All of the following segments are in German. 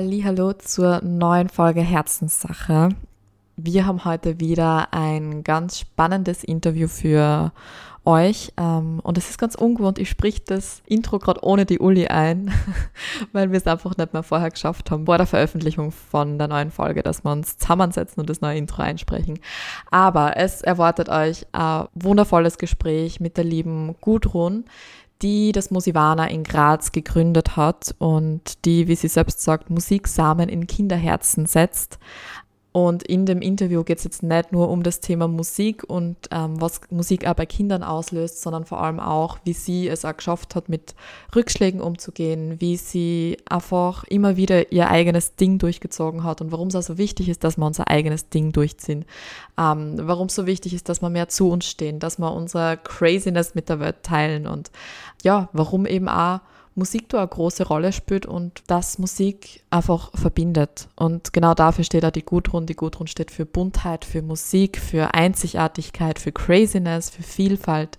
Hallo zur neuen Folge Herzenssache. Wir haben heute wieder ein ganz spannendes Interview für euch ähm, und es ist ganz ungewohnt. Ich sprich das Intro gerade ohne die Uli ein, weil wir es einfach nicht mehr vorher geschafft haben, vor der Veröffentlichung von der neuen Folge, dass wir uns zusammensetzen und das neue Intro einsprechen. Aber es erwartet euch ein wundervolles Gespräch mit der lieben Gudrun, die das Musivana in Graz gegründet hat und die, wie sie selbst sagt, Musiksamen in Kinderherzen setzt. Und in dem Interview geht es jetzt nicht nur um das Thema Musik und ähm, was Musik auch bei Kindern auslöst, sondern vor allem auch, wie sie es auch geschafft hat, mit Rückschlägen umzugehen, wie sie einfach immer wieder ihr eigenes Ding durchgezogen hat und warum es auch so wichtig ist, dass wir unser eigenes Ding durchziehen. Ähm, warum es so wichtig ist, dass wir mehr zu uns stehen, dass wir unsere Craziness mit der Welt teilen und ja, warum eben auch Musik da eine große Rolle spielt und dass Musik einfach verbindet. Und genau dafür steht auch die Gudrun. Die Gudrun steht für Buntheit, für Musik, für Einzigartigkeit, für Craziness, für Vielfalt.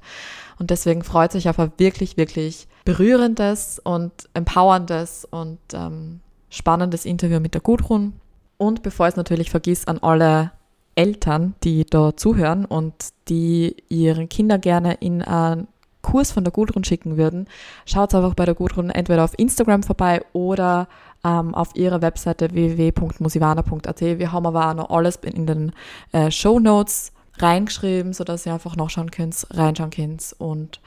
Und deswegen freut sich auf ein wirklich, wirklich berührendes und empowerndes und ähm, spannendes Interview mit der Gudrun. Und bevor ich es natürlich vergiss, an alle Eltern, die da zuhören und die ihren Kinder gerne in ein Kurs von der Gudrun schicken würden, schaut einfach bei der Gudrun entweder auf Instagram vorbei oder ähm, auf ihrer Webseite www.musivana.at. Wir haben aber auch noch alles in den äh, Show Notes reingeschrieben, sodass ihr einfach nachschauen könnt, reinschauen könnt und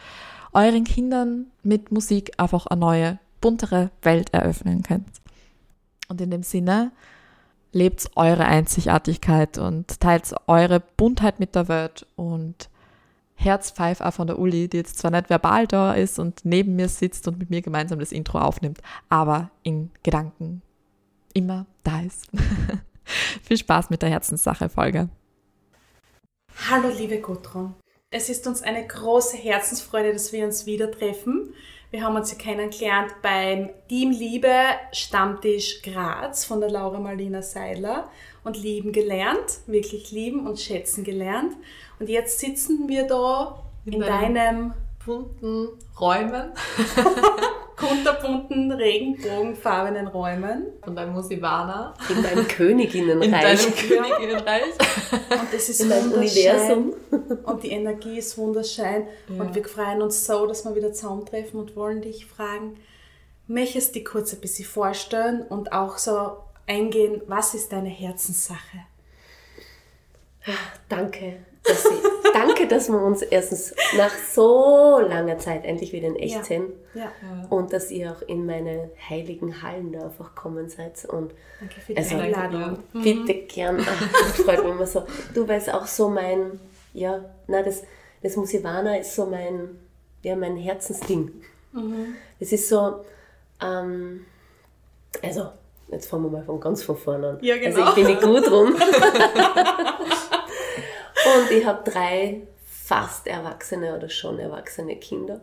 euren Kindern mit Musik einfach eine neue, buntere Welt eröffnen könnt. Und in dem Sinne, lebt eure Einzigartigkeit und teilt eure Buntheit mit der Welt und Herzpfeif auch von der Uli, die jetzt zwar nicht verbal da ist und neben mir sitzt und mit mir gemeinsam das Intro aufnimmt, aber in Gedanken immer da ist. Viel Spaß mit der Herzenssache-Folge. Hallo liebe Gudrun. Es ist uns eine große Herzensfreude, dass wir uns wieder treffen. Wir haben uns ja kennengelernt beim Team Liebe Stammtisch Graz von der Laura Marlina Seidler und lieben gelernt, wirklich lieben und schätzen gelernt. Und jetzt sitzen wir da in, In deinem Bunten Räumen kunterbunten, regenbogenfarbenen Räumen. von deinem Musivana in deinem Königinnenreich. in deinem Königinnenreich. Und es ist In deinem. Universum. Und die Energie ist wunderschön. Ja. Und wir freuen uns so, dass wir wieder zusammentreffen und wollen dich fragen, möchtest du dich kurz ein bisschen vorstellen und auch so eingehen, was ist deine Herzenssache? Danke. Dass Sie, danke, dass wir uns erstens nach so langer Zeit endlich wieder in echt Ja. sehen. Ja, Und dass ihr auch in meine heiligen Hallen da einfach kommen seid. Und danke für die Also, Einladung. bitte gern. Ach, das freut mich immer so. Du weißt auch so mein, ja, na, das, das Musivana ist so mein, ja, mein Herzensding. Das ist so, ähm, also, jetzt fangen wir mal von ganz von vorne an. Ja, genau. Also ich bin die Gudrun. Und ich habe drei fast erwachsene oder schon erwachsene Kinder,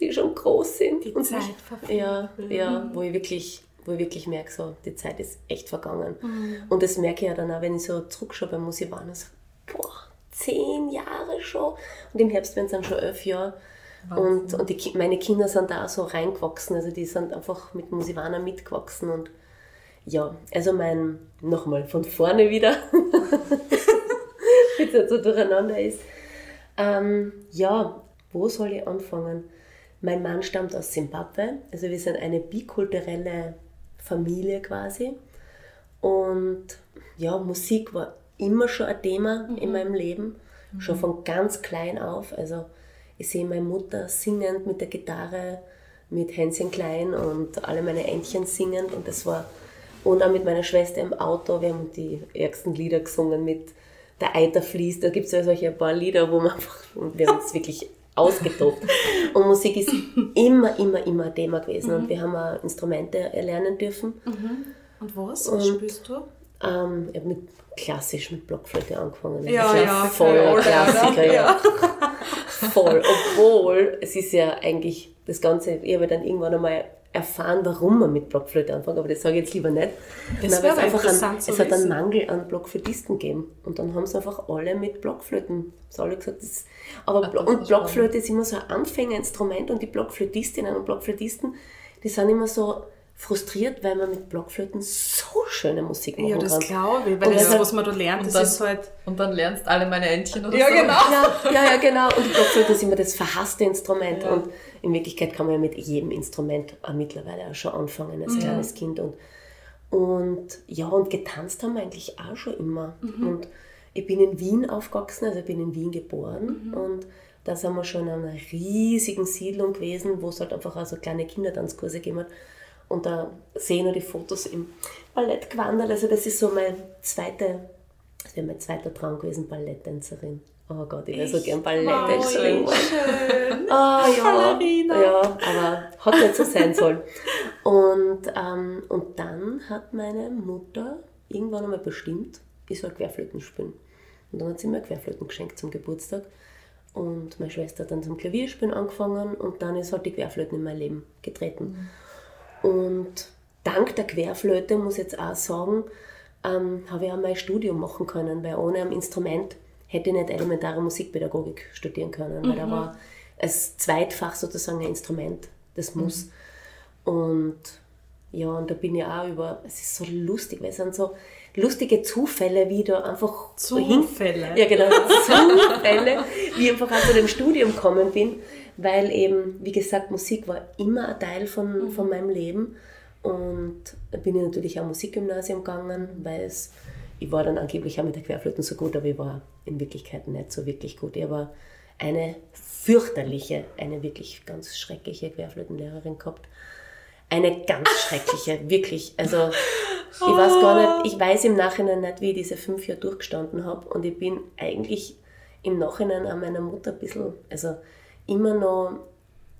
die schon groß sind. Die und Zeit verfliegt. Ja, ja, wo ich wirklich wo ich wirklich merke, so, die Zeit ist echt vergangen. Mhm. Und das merke ich ja dann auch, wenn ich so zurückschaue beim Musivana, so, boah, zehn Jahre schon. Und im Herbst werden es dann schon elf Jahre. Und, und die, meine Kinder sind da auch so reingewachsen, also die sind einfach mit Musivana mitgewachsen. Und ja, also mein, nochmal von vorne wieder, jetzt so durcheinander ist. Ähm, ja, wo soll ich anfangen? Mein Mann stammt aus Simbabwe, also wir sind eine bikulturelle Familie quasi. Und ja, Musik war immer schon ein Thema in meinem Leben, schon von ganz klein auf. Also ich sehe meine Mutter singend mit der Gitarre, mit Hänschen Klein und alle meine Entchen singend und das war und auch mit meiner Schwester im Auto, wir haben die ärgsten Lieder gesungen mit Der Eiter fließt, da gibt es ja solche ein paar Lieder, wo man einfach, und wir haben uns wirklich ausgetobt. Und Musik ist immer, immer, immer ein Thema gewesen. Und wir haben auch Instrumente erlernen dürfen. Und was? Und- Was spielst du? Ähm, ich habe mit klassisch mit Blockflöte angefangen. Das Ja, ist ja, voll für ein alle, Klassiker, oder? ja. Voll. Obwohl, es ist ja eigentlich das Ganze, ich habe dann irgendwann einmal erfahren, warum man mit Blockflöte anfängt, aber das sage ich jetzt lieber nicht. Das Nein, es einfach interessant ein, zu es hat einen. Mangel an Blockflötisten gegeben. Und dann haben sie einfach alle mit Blockflöten, das alle gesagt, das, aber Ach, und Blockflöte ist immer so ein Anfängerinstrument und die Blockflötistinnen und Blockflötisten, die sind immer so frustriert, weil man mit Blockflöten so schöne Musik machen Ja, das kann. glaube ich, weil Und das, deshalb- was man da lernt, und das dann- ist halt... Und dann lernst alle meine Entchen oder Ja, so. genau. Ja, ja, ja, genau. Und die Blockflöte ist immer das verhasste Instrument. Ja. Und in Wirklichkeit kann man ja mit jedem Instrument mittlerweile auch schon anfangen als kleines Kind. Und, und ja, und getanzt haben wir eigentlich auch schon immer. Und ich bin in Wien aufgewachsen, also ich bin in Wien geboren. Und da sind wir schon in einer riesigen Siedlung gewesen, wo es halt einfach auch so kleine Kindertanzkurse gegeben hat. Und da sehe ich noch die Fotos im Ballett gewandert. Also das ist so mein zweiter, das wäre mein zweiter Traum gewesen, Balletttänzerin. Oh Gott, ich wäre so gern Balletttänzerin. Oh, schön. Ah ja, Ballerina. ja, aber hat nicht so sein sollen. Und, ähm, und dann hat meine Mutter irgendwann einmal bestimmt, ich soll Querflöten spielen. Und dann hat sie mir Querflöten geschenkt zum Geburtstag. Und meine Schwester hat dann zum Klavierspielen angefangen und dann ist halt die Querflöten in mein Leben getreten. Und dank der Querflöte, muss ich jetzt auch sagen, ähm, habe ich auch mein Studium machen können, weil ohne ein Instrument hätte ich nicht elementare Musikpädagogik studieren können, weil da war als Zweitfach sozusagen ein Instrument, das muss. Und ja, und da bin ich auch über, es ist so lustig, weil es sind so lustige Zufälle, wie da einfach so hin- Zufälle. ja, genau, Zufälle, wie ich einfach auch zu dem Studium gekommen bin, weil eben, wie gesagt, Musik war immer ein Teil von, von meinem Leben. Und da bin ich natürlich auch Musikgymnasium gegangen, weil es, ich war dann angeblich auch mit der Querflöten so gut, aber ich war in Wirklichkeit nicht so wirklich gut. Ich habe eine fürchterliche, eine wirklich ganz schreckliche Querflötenlehrerin gehabt. Eine ganz schreckliche, wirklich. Also ich weiß gar nicht, ich weiß im Nachhinein nicht, wie ich diese fünf Jahre durchgestanden habe. Und ich bin eigentlich im Nachhinein an meiner Mutter ein bisschen, also immer noch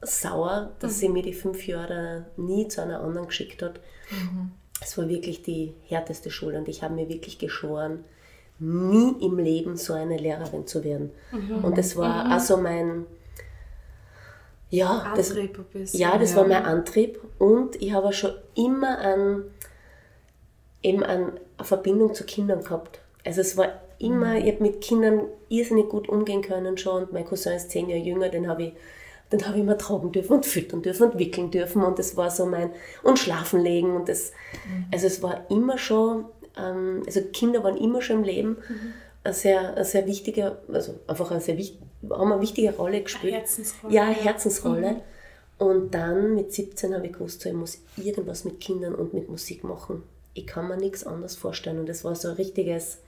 sauer, dass sie mir die fünf Jahre nie zu einer anderen geschickt hat. Es war wirklich die härteste Schule und ich habe mir wirklich geschworen, nie im Leben so eine Lehrerin zu werden. Und das war also mein, ja, das, Antrieb ein bisschen. ja, das war mein Antrieb und ich habe schon immer an, eben an eine Verbindung zu Kindern gehabt. Also es war immer, ich habe mit Kindern irrsinnig gut umgehen können schon und mein Cousin ist zehn Jahre jünger, den habe ich, den habe ich immer tragen dürfen und füttern dürfen und wickeln dürfen und das war so mein, und schlafen legen und das, also es war immer schon, ähm, also Kinder waren immer schon im Leben eine sehr, eine sehr wichtige, also einfach eine sehr wichtige, haben eine wichtige Rolle gespielt. Herzensrolle, Ja, ja. Herzensrolle. Und dann mit 17 habe ich gewusst, so, ich muss irgendwas mit Kindern und mit Musik machen. Ich kann mir nichts anderes vorstellen. Und das war so ein richtiges,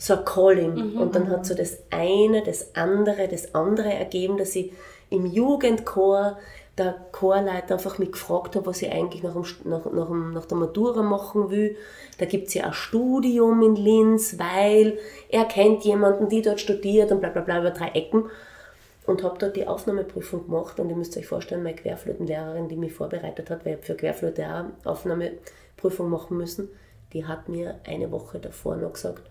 so ein Calling. Und dann hat so das eine, das andere, das andere ergeben, dass ich im Jugendchor der Chorleiter einfach mich gefragt hat, was ich eigentlich nach, dem, nach, nach, dem, nach der Matura machen will. Da gibt es ja ein Studium in Linz, weil er kennt jemanden, die dort studiert und bla bla bla über drei Ecken. Und habe dort die Aufnahmeprüfung gemacht und ihr müsst euch vorstellen, meine Querflötenlehrerin, die mich vorbereitet hat, weil ich für Querflöte auch Aufnahmeprüfung machen müssen, die hat mir eine Woche davor noch gesagt,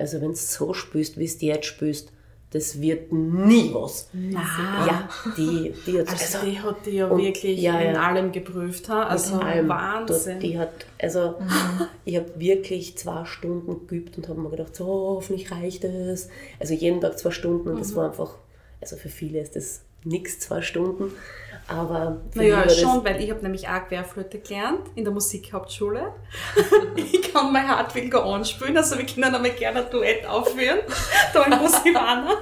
also wenn du so spielst, wie du jetzt spielst, das wird nie was. Nein. Ja, die, die hat Also, die hat die ja und- wirklich ja, in allem geprüft. Ha? Also allem. Wahnsinn. Dort, die hat, also ich habe wirklich zwei Stunden geübt und habe mir gedacht, so hoffentlich reicht es. Also jeden Tag zwei Stunden und Mhm. das war einfach, also für viele ist das nichts zwei Stunden, aber Naja, schon, weil ich habe nämlich auch Querflöte gelernt in der Musikhauptschule. ich kann mein Hartwig anspielen, also wir können einmal gerne ein Duett aufführen, da in Musivana.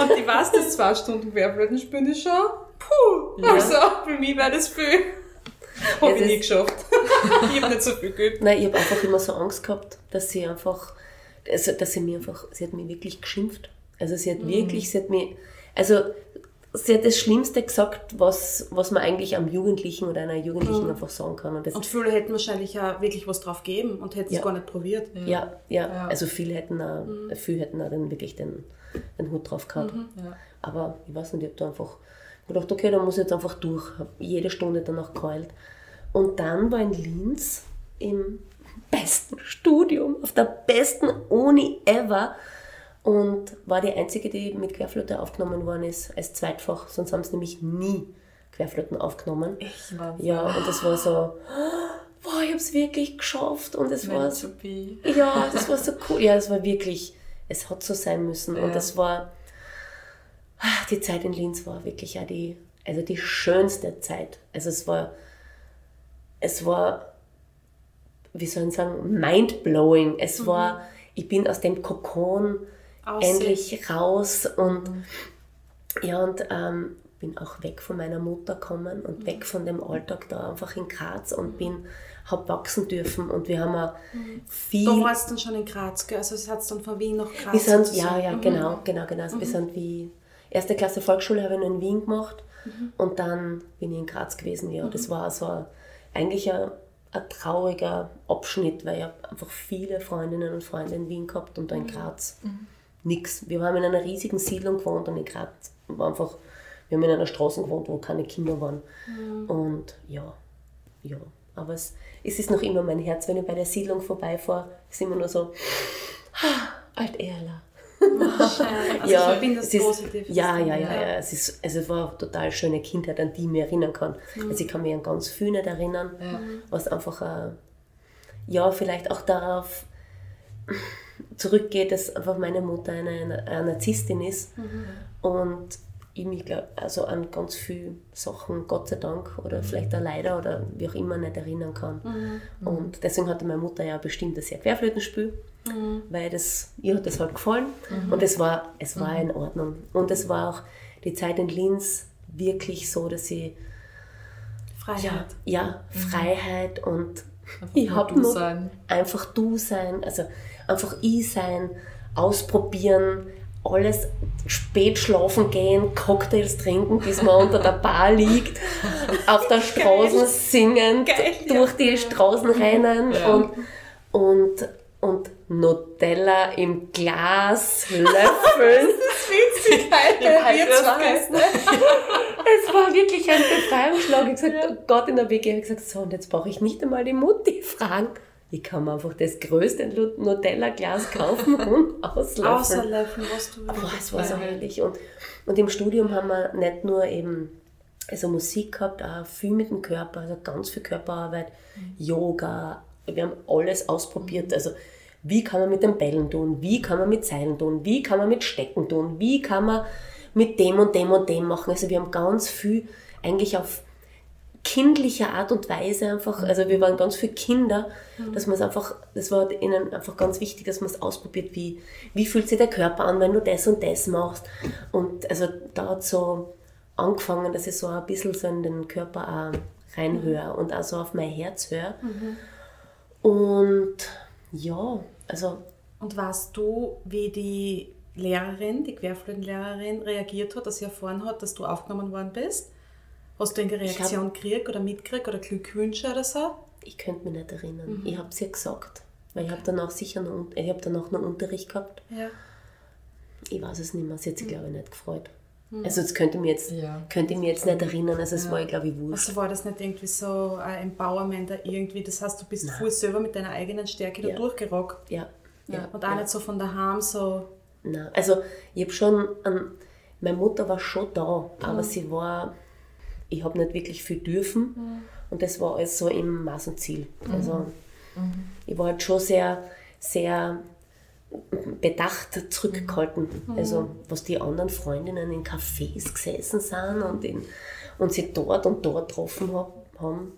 Und ich weiß, das zwei Stunden Querflöten spielen ist schon, puh, Ja. also für mich wäre das viel. Habe ich nie geschafft. ich habe nicht so viel geübt. Nein, ich habe einfach immer so Angst gehabt, dass sie einfach, also, dass sie mir einfach, sie hat mich wirklich geschimpft. Also sie hat Mhm. wirklich, sie hat mich, also sie hat das Schlimmste gesagt, was, was man eigentlich am Jugendlichen oder einer Jugendlichen einfach sagen kann. Und Mhm. Und viele hätten wahrscheinlich auch wirklich was drauf gegeben und hätten es Ja. gar nicht probiert. ja, ja, Ja. also viele hätten auch, viele hätten auch dann wirklich den, den Hut drauf gehabt. Ja. Aber ich weiß nicht, ich habe da einfach gedacht, okay, dann muss ich jetzt einfach durch. Habe jede Stunde danach geheult. Und dann war in Linz im besten Studium, auf der besten Uni ever und war die einzige, die mit Querflöte aufgenommen worden ist, als Zweitfach. Sonst haben sie nämlich nie Querflöten aufgenommen. Ich war Ja, und das war so, boah, ich habe es wirklich geschafft und es war so ja, das war so cool. Ja, es war wirklich, es hat so sein müssen. Ja. Und das war, ah, die Zeit in Linz war wirklich auch die, also die schönste Zeit. Also es war, es war, wie soll ich sagen, mindblowing. Es war, ich bin aus dem Kokon Aussehen. endlich raus und ja, und ähm, bin auch weg von meiner Mutter gekommen und weg von dem Alltag da einfach in Graz und bin, hab wachsen dürfen und wir haben auch viel... Da warst du dann schon in Graz, gell? Also es hat dann von Wien nach Graz Wir sind, ja, ja, Mhm. genau, genau, genau. Also Wir sind wie erste Klasse Volksschule habe ich in Wien gemacht Mhm. und dann bin ich in Graz gewesen. Ja, das war so ein, eigentlich ein, ein trauriger Abschnitt, weil ich hab einfach viele Freundinnen und Freunde in Wien gehabt und da Mhm. in Graz nix. Wir haben in einer riesigen Siedlung gewohnt und in Graz war einfach, wir haben in einer Straße gewohnt, wo keine Kinder waren. Mhm. Und ja, ja. Aber es, es ist noch immer mein Herz, wenn ich bei der Siedlung vorbeifahre, ist immer nur so, alt Erla. Schön. Also ich verbinde das positiv. Ja, ja, ja, ja. Es, ist, also es war eine total schöne Kindheit, an die ich mich erinnern kann. Also ich kann mich an ganz viel nicht erinnern, Ja. was einfach, äh, ja, vielleicht auch darauf zurückgeht, dass einfach meine Mutter eine, eine Narzisstin ist. Und ich mich glaub, also an ganz viele Sachen, Gott sei Dank, oder vielleicht auch leider oder wie auch immer, nicht erinnern kann. Und deswegen hatte meine Mutter ja bestimmt ein sehr Querflötenspiel, weil das, ihr hat das halt gefallen. Und es war, es war in Ordnung. Und es war auch die Zeit in Linz wirklich so, dass ich Freiheit. ja, ja Freiheit und Einfach ich du nur sein. einfach du sein, also einfach ich sein, ausprobieren, alles spät schlafen gehen, Cocktails trinken, bis man unter der Bar liegt, auf der Straße singend, Geil, ja. durch die Straßen rennen Ja. und, und, und Nutella im Glas löffeln. Witzig, Ja, wir das zwei. weißt du. Es war wirklich ein Befreiungsschlag. Ich gesagt, oh Gott, in der WG habe ich gesagt, so, und jetzt brauche ich nicht einmal die Mutti fragen. Ich kann mir einfach das größte Nutella-Glas kaufen und auslöffeln. Außerlaufen, was du Boah, es war so Ja. herrlich. Und, und im Studium haben wir nicht nur eben also Musik gehabt, auch viel mit dem Körper, also ganz viel Körperarbeit, Yoga. Wir haben alles ausprobiert. Also wie kann man mit den Bällen tun, wie kann man mit Seilen tun, wie kann man mit Stecken tun, wie kann man mit dem und dem und dem machen. Also wir haben ganz viel eigentlich auf kindliche Art und Weise einfach, also wir waren ganz viele Kinder, dass man es einfach, das war ihnen einfach ganz wichtig, dass man es ausprobiert, wie, wie fühlt sich der Körper an, wenn du das und das machst. Und also da hat so angefangen, dass ich so ein bisschen so in den Körper auch reinhöre und auch so auf mein Herz höre. Und ja, also Und weißt du, wie die Lehrerin, die Querflötenlehrerin, reagiert hat, dass sie erfahren hat, dass du aufgenommen worden bist? Hast du eine Reaktion gekriegt oder mitgekriegt oder Glückwünsche oder so? ich könnte mich nicht erinnern. Ich habe es ihr gesagt, weil ich habe danach sicher noch, ich habe danach noch Unterricht gehabt. Ja. Ich weiß es nicht mehr. Sie hat sich, glaube ich, nicht gefreut. Also das könnte ich mir jetzt, Ja. könnte mir jetzt nicht erinnern. Also es Ja. war, ich glaube ich, wurscht. Also war das nicht irgendwie so ein Empowerment da irgendwie? Das heißt, du bist voll selber mit deiner eigenen Stärke da Ja. durchgerockt. Ja. ja. Und auch nicht so von daheim so. Nein. Also ich habe schon, an, meine Mutter war schon da, aber sie war, ich habe nicht wirklich viel dürfen und das war alles so im Maß und Ziel. Also ich war halt schon sehr, sehr bedacht zurückgehalten. Also was die anderen Freundinnen in Cafés gesessen sind und, in, und sie dort und dort getroffen hab, haben,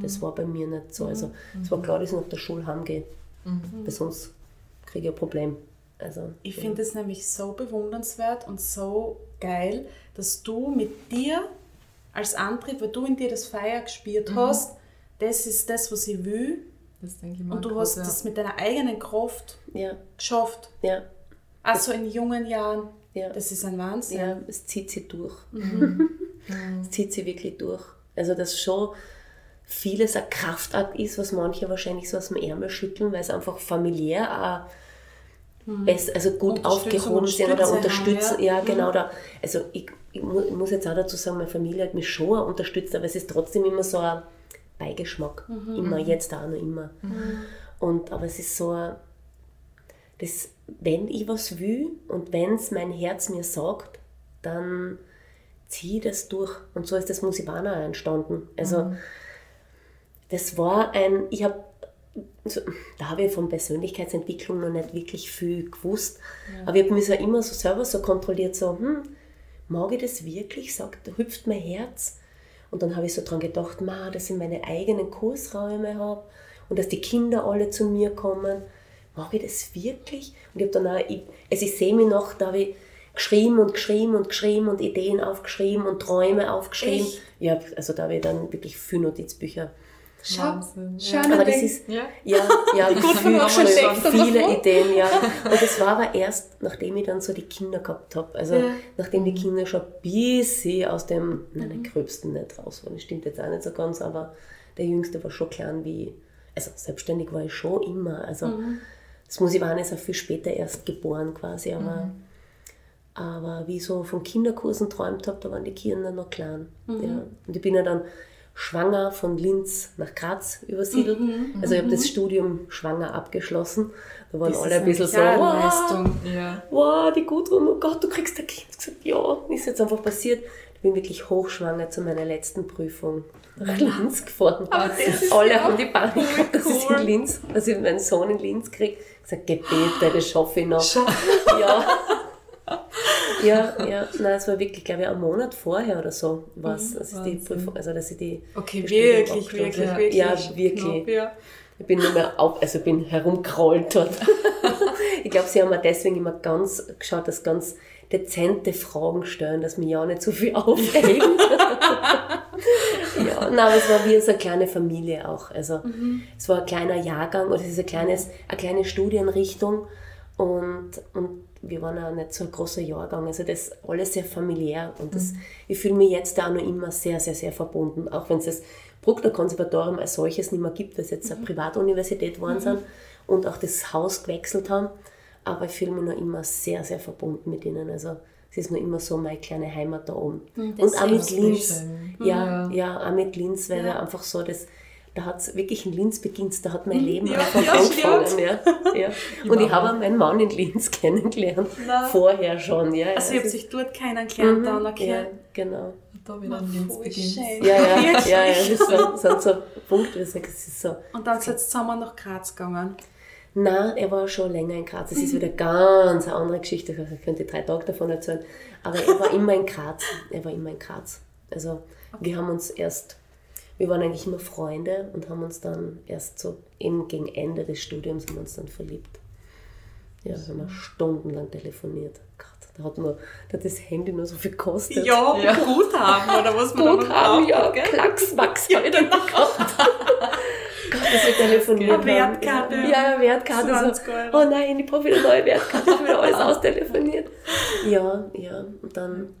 das war bei mir nicht so. Also es war klar, dass ich nach der Schule heimgehe, weil sonst kriege ich ein Problem. Also, Ich ja. finde es nämlich so bewundernswert und so geil, dass du mit dir als Antrieb, weil du in dir das Feuer gespürt hast, das ist das, was ich will. Das denke ich mal. Und du hast ja. das mit deiner eigenen Kraft Ja, geschafft. ja, Also in jungen Jahren. ja. Das ist ein Wahnsinn. ja, es zieht sie durch. Mhm. es zieht sie wirklich durch. Also, dass schon vieles ein Kraftakt ist, was manche wahrscheinlich so aus dem Ärmel schütteln, weil es einfach familiär auch best, also gut Mhm. Aufgehoben sind oder Stütze unterstützen. haben, ja, ja. genau da. Also ich, ich, mu- ich muss jetzt auch dazu sagen, meine Familie hat mich schon unterstützt, aber es ist trotzdem immer so ein Beigeschmack. Mhm. Immer, jetzt auch noch immer. Und, aber es ist so das, wenn ich was will und wenn es mein Herz mir sagt, dann ziehe ich das durch. Und so ist das Musibana entstanden. Also das war ein, ich habe, so, da habe ich von Persönlichkeitsentwicklung noch nicht wirklich viel gewusst, aber ich habe mich so immer so selber so kontrolliert, so, hm, mag ich das wirklich? Sagt, hüpft mein Herz. Und dann habe ich so dran gedacht, ma, dass ich meine eigenen Kursräume habe und dass die Kinder alle zu mir kommen. Mag ich das wirklich? Und ich habe dann auch, ich, also ich sehe mich noch, da habe ich geschrieben und geschrieben und geschrieben und Ideen aufgeschrieben und Träume aufgeschrieben. Echt? Ja, also da habe ich dann wirklich viele Notizbücher. Schau, schau ja. Aber das ist, Ja. ja, ja, viel, steckt da viele. Ideen, ja. Und das war aber erst, nachdem ich dann so die Kinder gehabt habe. Also Ja. nachdem die Kinder schon ein bisschen aus dem, nein, Mhm. den Gröbsten nicht raus waren. Das stimmt jetzt auch nicht so ganz, aber der Jüngste war schon klein wie, also selbstständig war ich schon immer. Also Mhm. das muss ich war ist auch viel später erst geboren quasi, aber, Mhm. aber wie ich so von Kinderkursen träumt habe, da waren die Kinder noch klein. Mhm. Ja. Und ich bin ja dann schwanger von Linz nach Graz übersiedelt. Mhm. Also ich habe das Studium schwanger abgeschlossen. Da waren Das alle ein bisschen so, wow, Leistung. Ja. wow, die Gudrun, oh Gott, du kriegst ein Kind. Gesagt, ja, ist jetzt einfach passiert. Ich bin wirklich hochschwanger zu meiner letzten Prüfung nach Linz gefahren. Alle ja haben die Panik gehabt, dass ich in Linz, dass ich meinen Sohn in Linz kriege. Ich gesagt, Gebete, das schaffe ich noch. Ja. Ja, ja, nein, es war wirklich, glaube ich, einen Monat vorher oder so, was, dass ich die. Prüfung, also dass ich die Okay, wirklich, wirklich, wirklich. Ja, wirklich. Knapp, ja. Ich bin nur mehr auf, also bin herumgerollt dort. ich glaube, sie haben mir deswegen immer ganz geschaut, dass ganz dezente Fragen stellen, dass mich ja nicht so viel aufregen. ja, nein, aber es war wie so eine kleine Familie auch. Also es war ein kleiner Jahrgang oder es ist ein kleines, eine kleine Studienrichtung und, und wir waren auch nicht so ein großer Jahrgang. Also das ist alles sehr familiär und das, ich fühle mich jetzt auch noch immer sehr, sehr, sehr verbunden. Auch wenn es das Bruckner Konservatorium als solches nicht mehr gibt, weil es jetzt eine Privatuniversität geworden sind und auch das Haus gewechselt haben. Aber ich fühle mich noch immer sehr, sehr verbunden mit ihnen. Also es ist noch immer so meine kleine Heimat da oben. und auch mit Linz. schön. Ja, ja, auch mit Linz, weil er einfach so das, da hat es wirklich in Linz beginnt, da hat mein Leben Ja, einfach ja, angefangen. Ja, ja. Und ich habe auch meinen Mann in Linz kennengelernt, Na. vorher schon. Ja, Also ja, ihr habt es sich dort kennengelernt, ist- dann, ja, okay. genau. Da wieder Voll Linz beginnt. schön. Ja, ja, ja, ja, das ist so, sind so Punkte, wo ich sage, es ist so. Und dann seid ihr zusammen nach Graz gegangen. Nein, er war schon länger in Graz. Das ist wieder ganz eine andere Geschichte. Also Ich könnte drei Tage davon erzählen. Aber er war immer in Graz. Er war immer in Graz. Also wir haben uns erst, wir waren eigentlich immer Freunde und haben uns dann erst so eben gegen Ende des Studiums haben uns dann verliebt. Ja, haben wir stundenlang telefoniert. Gott, da hat, nur, da hat das Handy nur so viel gekostet. Ja, ja. Guthaben oder was man Gut da haben, noch ja, gell? Klackswachs habe ich dann gehabt. Gott, dass wir telefoniert Eine haben. Wertkarte. Ja, ja, Wertkarte. 20 So. Oh nein, ich brauche wieder eine neue Wertkarte. Ich habe wieder alles austelefoniert. Ja, ja. Und dann,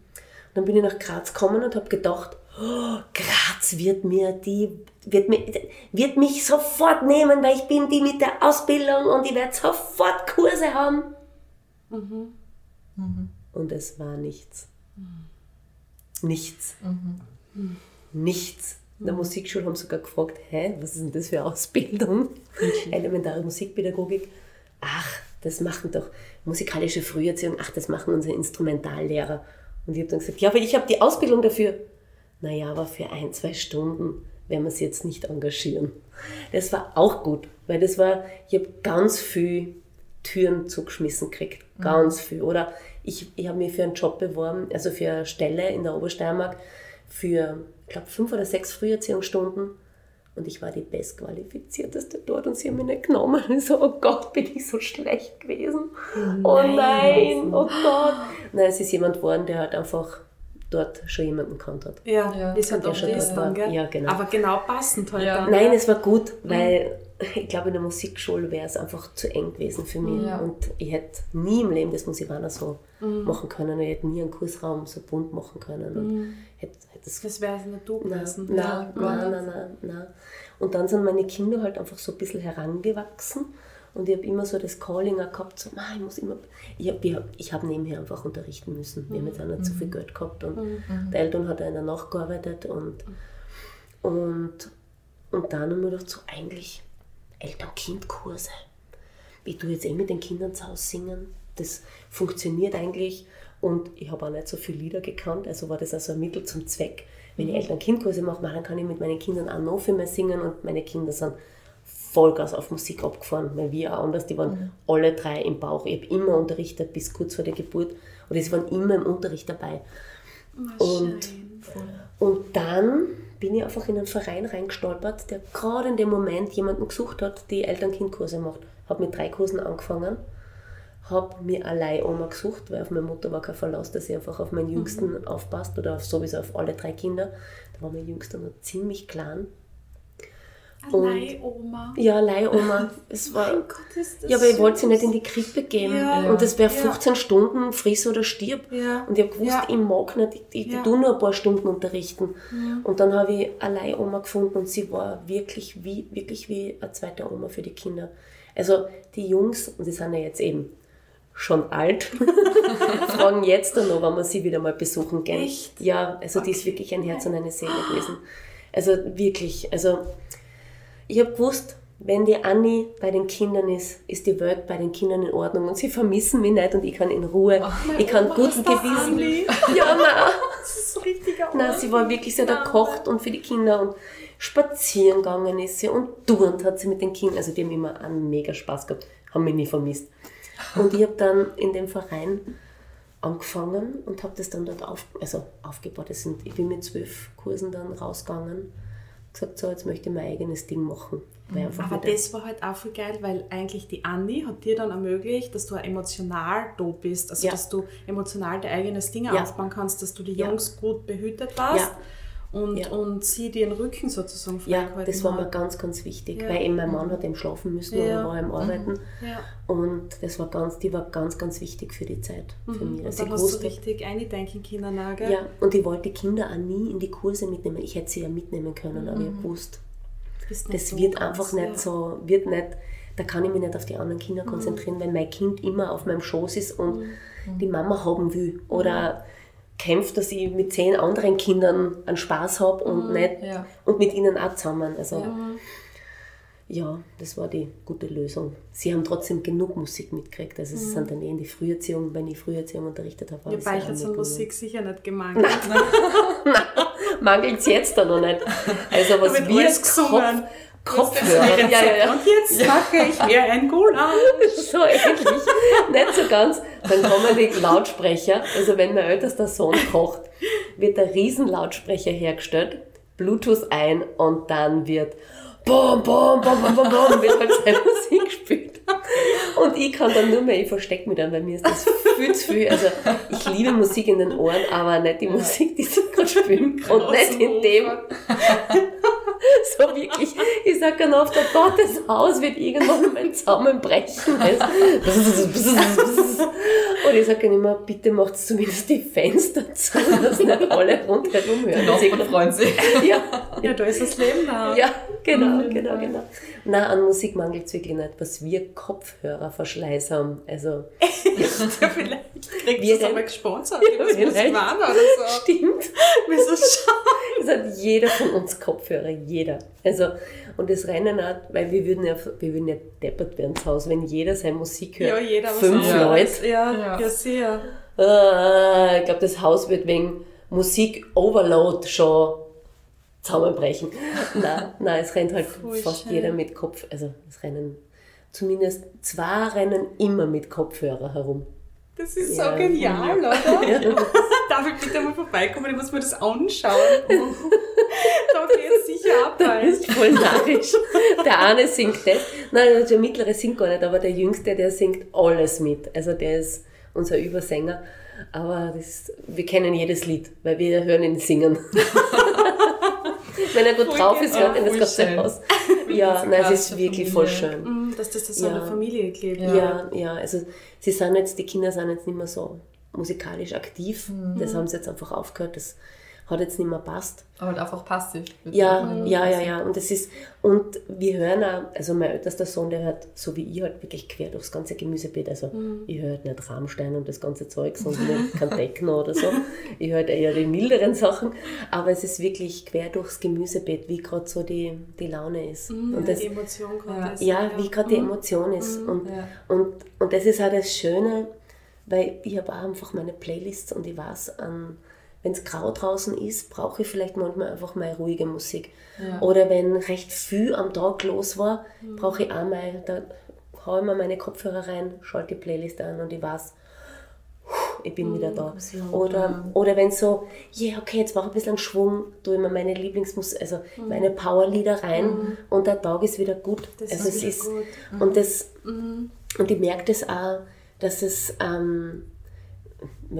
dann bin ich nach Graz gekommen und habe gedacht, oh, Graz wird mir die wird, mir, wird mich sofort nehmen, weil ich bin die mit der Ausbildung und ich werde sofort Kurse haben. Und es war nichts. Nichts. Nichts. In der Musikschule haben sie sogar gefragt, hä, was ist denn das für Ausbildung? Elementare Musikpädagogik. Ach, das machen doch musikalische Früherziehung, ach, das machen unsere Instrumentallehrer. Und ich habe dann gesagt, ja, aber ich habe die Ausbildung dafür. Naja, aber für ein, zwei Stunden werden wir sie jetzt nicht engagieren. Das war auch gut, weil das war, ich habe ganz viel Türen zugeschmissen gekriegt. Ganz viel. Oder ich, ich habe mich für einen Job beworben, also für eine Stelle in der Obersteiermark für, ich glaube, fünf oder sechs Früherziehungsstunden. Und ich war die bestqualifizierteste dort und sie haben mich nicht genommen. Ich so, oh Gott, bin ich so schlecht gewesen. Oh nein, oh Gott. Nein, es ist jemand geworden, der halt einfach dort schon jemanden gekannt hat. Ja, Ja. es halt Ja, oft schon dann, gell? Ja, genau. Aber genau passend halt Ja. dann. Nein, es war gut, weil ich glaube, in der Musikschule wäre es einfach zu eng gewesen für mich. Ja. Und ich hätte nie im Leben das Musivana so machen können. Ich hätte nie einen Kursraum so bunt machen können. Und hätte, hätte es Das wäre nicht du gewesen. nein, nein, nein, nein, nein. Und dann sind meine Kinder halt einfach so ein bisschen herangewachsen Und ich habe immer so das Calling auch gehabt, so, ich muss immer, ich habe ich hab nebenher einfach unterrichten müssen. Wir haben jetzt auch nicht so viel Geld gehabt und mhm. die Eltern hat einer nachgearbeitet und, und, und dann haben wir gedacht, so eigentlich Eltern-Kind-Kurse. Ich tue jetzt eh mit den Kindern zu Hause singen. Das funktioniert eigentlich und ich habe auch nicht so viele Lieder gekannt, also war das also ein Mittel zum Zweck. Wenn ich Eltern-Kind-Kurse mache, dann kann ich mit meinen Kindern auch noch viel mehr singen und meine Kinder sind Vollgas auf Musik abgefahren, weil wir auch anders, die waren mhm. alle drei im Bauch. Ich habe immer unterrichtet bis kurz vor der Geburt oder sie waren immer im Unterricht dabei. Oh, und, und dann bin ich einfach in einen Verein reingestolpert, der gerade in dem Moment jemanden gesucht hat, die Eltern-Kind-Kurse macht. Habe mit drei Kursen angefangen, habe mir eine Leihoma gesucht, weil auf meine Mutter war kein Verlass, dass sie einfach auf meinen mhm. Jüngsten mhm. aufpasst oder auf, sowieso auf alle drei Kinder. Da war mein Jüngster noch ziemlich klein Leihoma. Ja, Leihoma. Es war, mein Gott, ist das ja, aber ich wollte sie nicht in die Krippe geben. Ja. Und das wäre 15 ja. Stunden friss oder stirb. Ja. Und ich habe gewusst, ich mag nicht, ich, ich, ich tue nur ein paar Stunden unterrichten. Und dann habe ich eine Leihoma gefunden und sie war wirklich wie, wirklich wie eine zweite Oma für die Kinder. Also die Jungs, und die sind ja jetzt eben schon alt, fragen jetzt dann noch, wenn wir sie wieder mal besuchen gehen. Echt? Ja, also okay. die ist wirklich ein Herz und eine Seele gewesen. Also wirklich, also ich habe gewusst, wenn die Anni bei den Kindern ist, ist die Welt bei den Kindern in Ordnung und sie vermissen mich nicht und ich kann in Ruhe, oh, ich kann Oma guten Gewissen. Ja, nein. Das ist so richtiger Nein, sie war wirklich, sie hat gekocht und für die Kinder und spazieren gegangen ist sie und turnt hat sie mit den Kindern. Also die haben immer einen mega Spaß gehabt, haben mich nie vermisst. Und ich habe dann in dem Verein angefangen und habe das dann dort auf, also aufgebaut. Das sind, ich bin mit zwölf Kursen dann rausgegangen gesagt, so, jetzt möchte ich mein eigenes Ding machen. Aber das war halt auch viel geil, weil eigentlich die Anni hat dir dann ermöglicht, dass du emotional da bist, also ja. dass du emotional dein eigenes Ding ja. aufbauen kannst, dass du die Jungs ja. gut behütet warst. Ja und, ja. und sie den Rücken sozusagen Ja, das war mir ganz, ganz wichtig, ja. weil eben mein Mann hat eben schlafen müssen ja. und war im Arbeiten. Mhm. Ja. Und das war ganz, die war ganz, ganz wichtig für die Zeit, für mhm. mich. Und dann hast du richtig eindenken können, gell? Ja, und ich wollte die Kinder auch nie in die Kurse mitnehmen. Ich hätte sie ja mitnehmen können, aber ich mhm. gewusst, das so wird einfach nicht so, wird nicht, da kann ich mich nicht auf die anderen Kinder konzentrieren, mhm. weil mein Kind immer auf meinem Schoß ist und mhm. die Mama haben will. Oder kämpft, dass ich mit zehn anderen Kindern einen Spaß habe und, mhm, nicht, ja. und mit ihnen auch zusammen. Also, ja. ja. das war die gute Lösung. Sie haben trotzdem genug Musik mitgekriegt. Also, sie mhm. sind dann eh in die Früherziehung, wenn ich Früherziehung unterrichtet habe. Ihr Beicht hat so Musik sicher nicht gemangelt. Nein, Nein. mangelt es jetzt da noch nicht. Also, was wir Kopf, Kopfhörer. Ja, ja, ja. Und jetzt mache ich mir ein Gulasch. So ähnlich. Nicht so ganz. Dann kommen die Lautsprecher. Also wenn mein ältester Sohn kocht, wird der Riesenlautsprecher hergestellt, Bluetooth ein und dann wird bom, bom, bom, bom, bom, bom, wird halt seine Musik gespielt. Und ich kann dann nur mehr, ich verstecke mich dann, weil mir ist das viel zu viel. Also ich liebe Musik in den Ohren, aber nicht die Musik, die sie gerade spielen. Und nicht in dem. so wirklich, ich sage ganz oft, oh Gott, das Haus wird irgendwann mal zusammenbrechen. Und ich sage dann immer, bitte macht zumindest die Fenster zu, dass nicht alle rundherum hören. Die Nachbarn freuen sich. Ja. ja, da ist das Leben da. Ja, genau, genau, genau. Nein, an Musik mangelt es wirklich nicht, was wir Kopfhörerverschleiß haben. Also, ja, vielleicht kriegt es einmal gesponsert, ja, das muss oder so. Stimmt. Wieso schauen? Es hat jeder von uns Kopfhörer, jeder. Also, und das Rennen auch, weil wir würden ja, wir würden ja deppert werden zu Hause, wenn jeder seine Musik hört. Ja, jeder Fünf was Leute. Ja, ja, ja, sehr. Äh, ich glaube, das Haus wird wegen Musik-Overload schon zusammenbrechen. nein, nein, es rennt halt Voll fast schön. jeder mit Kopf, also es rennen zumindest zwei rennen immer mit Kopfhörer herum. Das ist ja, so genial, oder? Ja. Darf ich bitte mal vorbeikommen? Ich muss mir das anschauen. da geht es sicher ab. Das ist voll narrisch. Der eine singt das. Nein, der mittlere singt gar nicht, aber der jüngste, der singt alles mit. Also der ist unser Übersänger. Aber das, wir kennen jedes Lied, weil wir hören ihn singen. Wenn er gut voll drauf ist, hört ihn das ganze Haus. Ja, nein, es ist wirklich voll schön. Mm, dass das so ja. eine Familie klebt. Ja. ja, ja, also sie sind jetzt, die Kinder sind jetzt nicht mehr so musikalisch aktiv. Mhm. Das haben sie jetzt einfach aufgehört. Das hat jetzt nicht mehr passt. Aber halt einfach passiv. Ja, ja, ja, ja. Und das ist, und wir hören auch, also mein ältester Sohn, der hört, so wie ich halt wirklich quer durchs ganze Gemüsebeet. Also mhm. ich höre halt nicht Rammstein und das ganze Zeug, sondern kein Techno oder so. Ich höre halt eher die milderen Sachen. Aber es ist wirklich quer durchs Gemüsebeet, wie gerade so die, die Laune ist. Mhm, und das, die Emotion gerade ist. Ja, wie gerade die mhm. Emotion ist. Mhm. Und, und, und das ist auch das Schöne, weil ich habe auch einfach meine Playlists und ich weiß, an wenn es grau draußen ist, brauche ich vielleicht manchmal einfach mal ruhige Musik. Ja. Oder wenn recht viel am Tag los war, mhm. brauche ich auch mal, da haue ich mir meine Kopfhörer rein, schalte die Playlist an und ich weiß, ich bin mhm, wieder da. Oder, oder wenn so, ja, yeah, okay, jetzt brauche ich ein bisschen Schwung, tue ich mir meine Lieblingsmusik, also mhm. meine Powerlieder rein mhm. und der Tag ist wieder gut. Das also ist es ist, gut. Und, mhm. das, mhm. und ich merke das auch, dass es, ähm,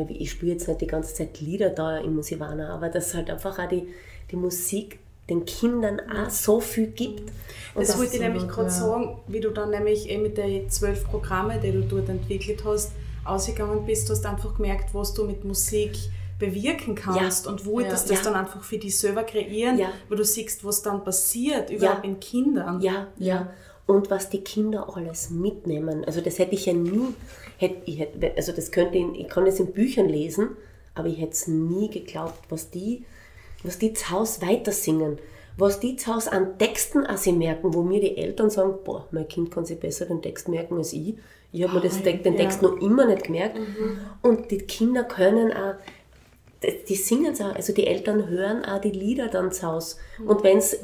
ich spiele jetzt nicht die ganze Zeit Lieder da im Musivana, aber dass halt einfach auch die, die Musik den Kindern auch so viel gibt. Und das wollte ich nämlich gerade ja. sagen, wie du dann nämlich eh mit den zwölf Programmen, die du dort entwickelt hast, ausgegangen bist, hast einfach gemerkt, was du mit Musik bewirken kannst ja. und wolltest ja. das ja. dann einfach für dich selber kreieren, ja. wo du siehst, was dann passiert, überhaupt in Kindern. Ja, ja. Und was die Kinder alles mitnehmen. Also das hätte ich ja nie hätte, ich hätte, also das könnte ich, ich kann es in Büchern lesen, aber ich hätte es nie geglaubt, was die, was die zu Hause weiter singen, was die zu Hause an Texten auch sie merken, wo mir die Eltern sagen, boah, mein Kind kann sich besser den Text merken als ich. Ich habe mir das, den ja. Text noch immer nicht gemerkt. Mhm. Und die Kinder können auch, die singen es auch, also die Eltern hören auch die Lieder dann zu Hause. Mhm. Und wenn sie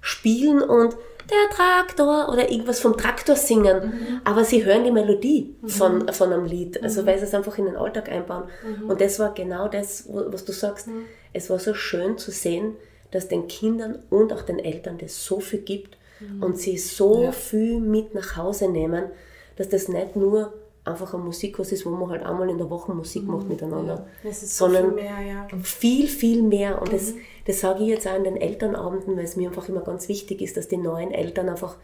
spielen und der Traktor oder irgendwas vom Traktor singen, mhm. aber sie hören die Melodie mhm. von, von einem Lied, also mhm. weil sie es einfach in den Alltag einbauen. Mhm. Und das war genau das, was du sagst. Mhm. Es war so schön zu sehen, dass den Kindern und auch den Eltern das so viel gibt und sie so ja. viel mit nach Hause nehmen, dass das nicht nur einfach ein Musikkurs ist, wo man halt einmal in der Woche Musik macht miteinander, ja. sondern viel, mehr, ja. viel, viel mehr. Und das, das sage ich jetzt auch in den Elternabenden, weil es mir einfach immer ganz wichtig ist, dass die neuen Eltern einfach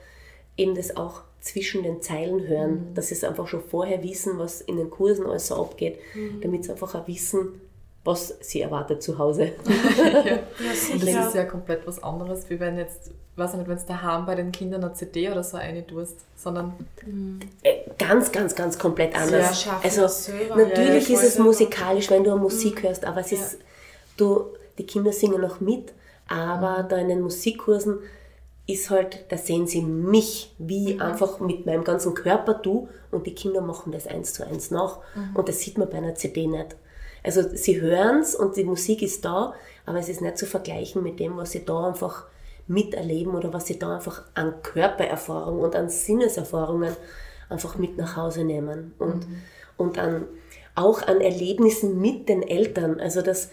eben das auch zwischen den Zeilen hören, mhm. dass sie es einfach schon vorher wissen, was in den Kursen alles so abgeht, mhm. damit sie einfach auch wissen, was sie erwartet zu Hause. ja. und das ist ja komplett was anderes, wie wenn jetzt, weiß nicht, wenn es daheim bei den Kindern eine CD oder so eine tust, sondern... Mhm. Ganz, ganz, ganz komplett anders. Ja, also natürlich ja, ist es musikalisch, wenn du eine Musik hörst, aber es ist, du die Kinder singen noch mit, aber mhm. da in den Musikkursen ist halt, da sehen sie mich, wie mhm. einfach mit meinem ganzen Körper du und die Kinder machen das eins zu eins nach mhm. und das sieht man bei einer CD nicht. Also sie hören es und die Musik ist da, aber es ist nicht zu vergleichen mit dem, was sie da einfach miterleben oder was sie da einfach an Körpererfahrung und an Sinneserfahrungen einfach mit nach Hause nehmen und, mhm. und an, auch an Erlebnissen mit den Eltern. Also das,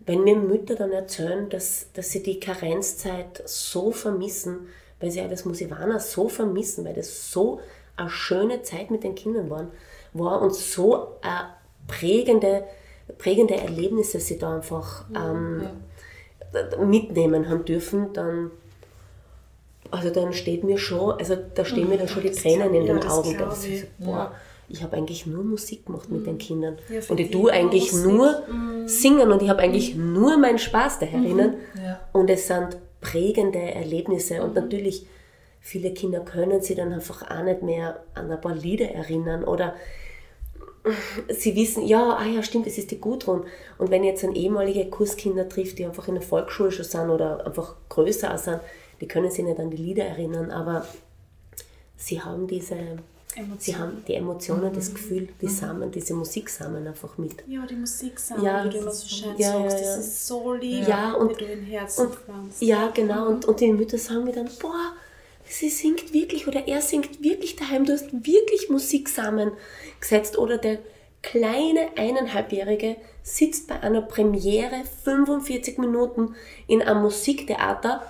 wenn mir Mütter dann erzählen, dass, dass sie die Karenzzeit so vermissen, weil sie ja das Musivana so vermissen, weil das so eine schöne Zeit mit den Kindern war, war und so eine prägende, prägende Erlebnisse sie da einfach ähm, ja. mitnehmen haben dürfen, dann also dann steht mir schon, also da stehen mir dann schon die Tränen in den Augen. Das ich, boah, ich habe eigentlich nur Musik gemacht mit den mhm. Kindern. Ja, und ich tue eigentlich Musik. nur mhm. singen und ich habe eigentlich mhm. nur meinen Spaß da herinnen. Mhm. Ja. Und es sind prägende Erlebnisse. Und mhm. natürlich, viele Kinder können sich dann einfach auch nicht mehr an ein paar Lieder erinnern oder sie wissen, ja, ah ja, stimmt, es ist die Gudrun. Und wenn jetzt ein ehemalige Kurskinder trifft, die einfach in der Volksschule schon sind oder einfach größer sind, die können sich nicht an die Lieder erinnern, aber sie haben diese Emotionen. Sie haben die Emotionen, mhm. das Gefühl, die mhm. Samen, diese Musiksamen einfach mit. Ja, die Musiksamen, ja, wie du immer so schön ja, sagst, ja, ja. das ist so lieb, ja, und, du in Herzen und, pflanzt. Ja, genau, und, und die Mütter sagen mir dann, boah, sie singt wirklich oder er singt wirklich daheim, du hast wirklich Musiksamen gesetzt. Oder der kleine eineinhalbjährige sitzt bei einer Premiere 45 Minuten in einem Musiktheater,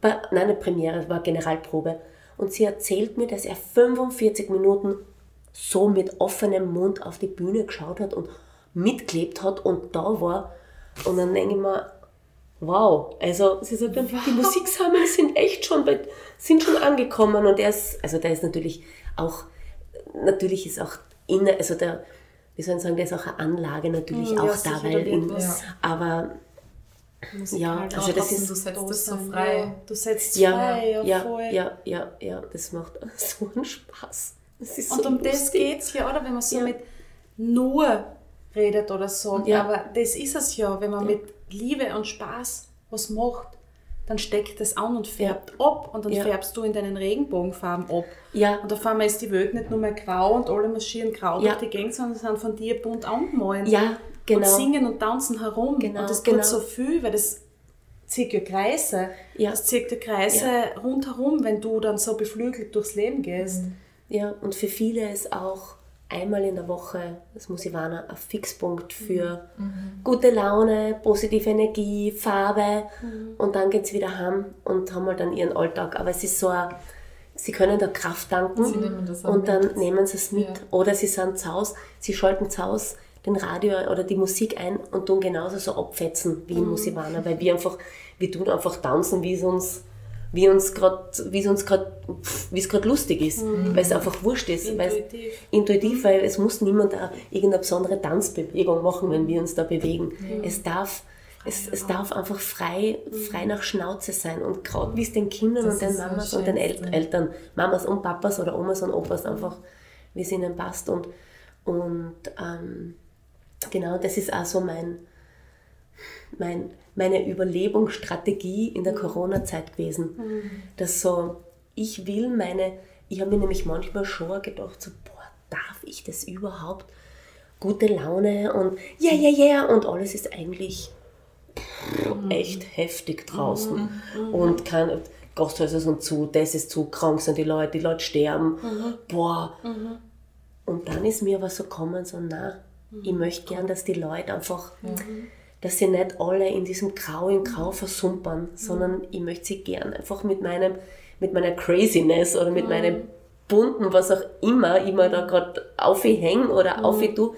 bei, nein, eine Premiere, war Generalprobe, und sie erzählt mir, dass er 45 Minuten so mit offenem Mund auf die Bühne geschaut hat und mitgelebt hat. Und da war. Und dann denke ich mir, wow, also sie sagt dann, wow. die Musiksammler sind echt schon, bei, sind schon angekommen und er ist, also der ist natürlich auch, natürlich ist auch in, also der, wie soll ich sagen, der ist auch eine Anlage natürlich hm, ja, auch da, weil in, ja. aber Ja, musikalisch. also das ist- du setzt da das so frei. Ja, du setzt Ja, frei, ja, ja, voll. ja, ja, ja, das macht so einen Spaß. Ist Und so um das lustig. geht's ja, oder? Wenn man so mit nur redet oder so. Ja. Aber das ist es ja, wenn man mit Liebe und Spaß was macht, dann steckt das an und färbt ab und dann Ja. färbst du in deinen Regenbogenfarben ab. Ja, Und auf einmal ist die Welt nicht nur mehr grau und alle marschieren grau Ja. durch die Gegend, sondern sind von dir bunt angemalt. ja, genau. Und singen und tanzen herum. Genau, und das genau. tut so viel, weil das zieht ja Kreise. Ja. Das zieht ja Kreise rundherum, wenn du dann so beflügelt durchs Leben gehst. Ja, und für viele ist auch einmal in der Woche das Musivana ein Fixpunkt für gute Laune, positive Energie, Farbe und dann geht sie wieder heim und haben halt dann ihren Alltag. Aber es ist so ein, sie können da Kraft tanken und dann mit. nehmen sie es mit. Ja. Oder sie sind zu Hause, sie schalten zu Hause den Radio oder die Musik ein und tun genauso so abfetzen wie in Musivana, weil wir einfach, wir tun einfach tanzen, wie es uns wie uns gerade, wie es uns gerade, wie es gerade lustig ist, weil es einfach wurscht ist, Intuitiv. intuitiv, weil es muss niemand irgendeine besondere Tanzbewegung machen, wenn wir uns da bewegen. Es darf es, es darf einfach frei, frei nach Schnauze sein. Und gerade wie es den Kindern Das und den Mamas und den El. Eltern, Mamas und Papas oder Omas und Opas einfach, wie es ihnen passt. Und, und ähm, genau das ist auch so mein, mein, meine Überlebensstrategie in der Corona-Zeit gewesen. Dass so, ich will meine, ich habe mir nämlich manchmal schon gedacht, so, boah, darf ich das überhaupt? Gute Laune und ja, ja, ja, und alles ist eigentlich echt heftig draußen. Und kein, Gasthäuser sind zu, das ist zu, krank sind die Leute, die Leute sterben. Boah. Und dann ist mir aber so gekommen, so, na, ich möchte gern, dass die Leute einfach, dass sie nicht alle in diesem Grau in Grau versumpern, sondern ich möchte sie gern einfach mit meinem, mit meiner Craziness oder mit meinem bunten, was auch immer ich mir da gerade aufhänge oder mhm. tue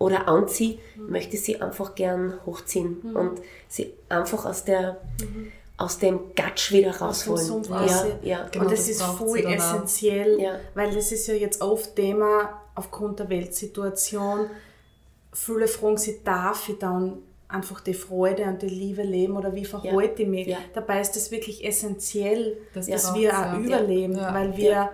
oder anziehe, möchte sie einfach gern hochziehen und sie einfach aus der aus dem Gatsch wieder rausholen. Ja, raus. ja, Genau, und das, das ist voll essentiell, Ja. weil das ist ja jetzt oft Thema aufgrund der Weltsituation. Viele fragen sich, darf ich dann einfach die Freude und die Liebe leben oder wie verhalte ich mich? Ja. Dabei ist es wirklich essentiell, Das dass wir ja. auch überleben, Ja. weil wir Ja.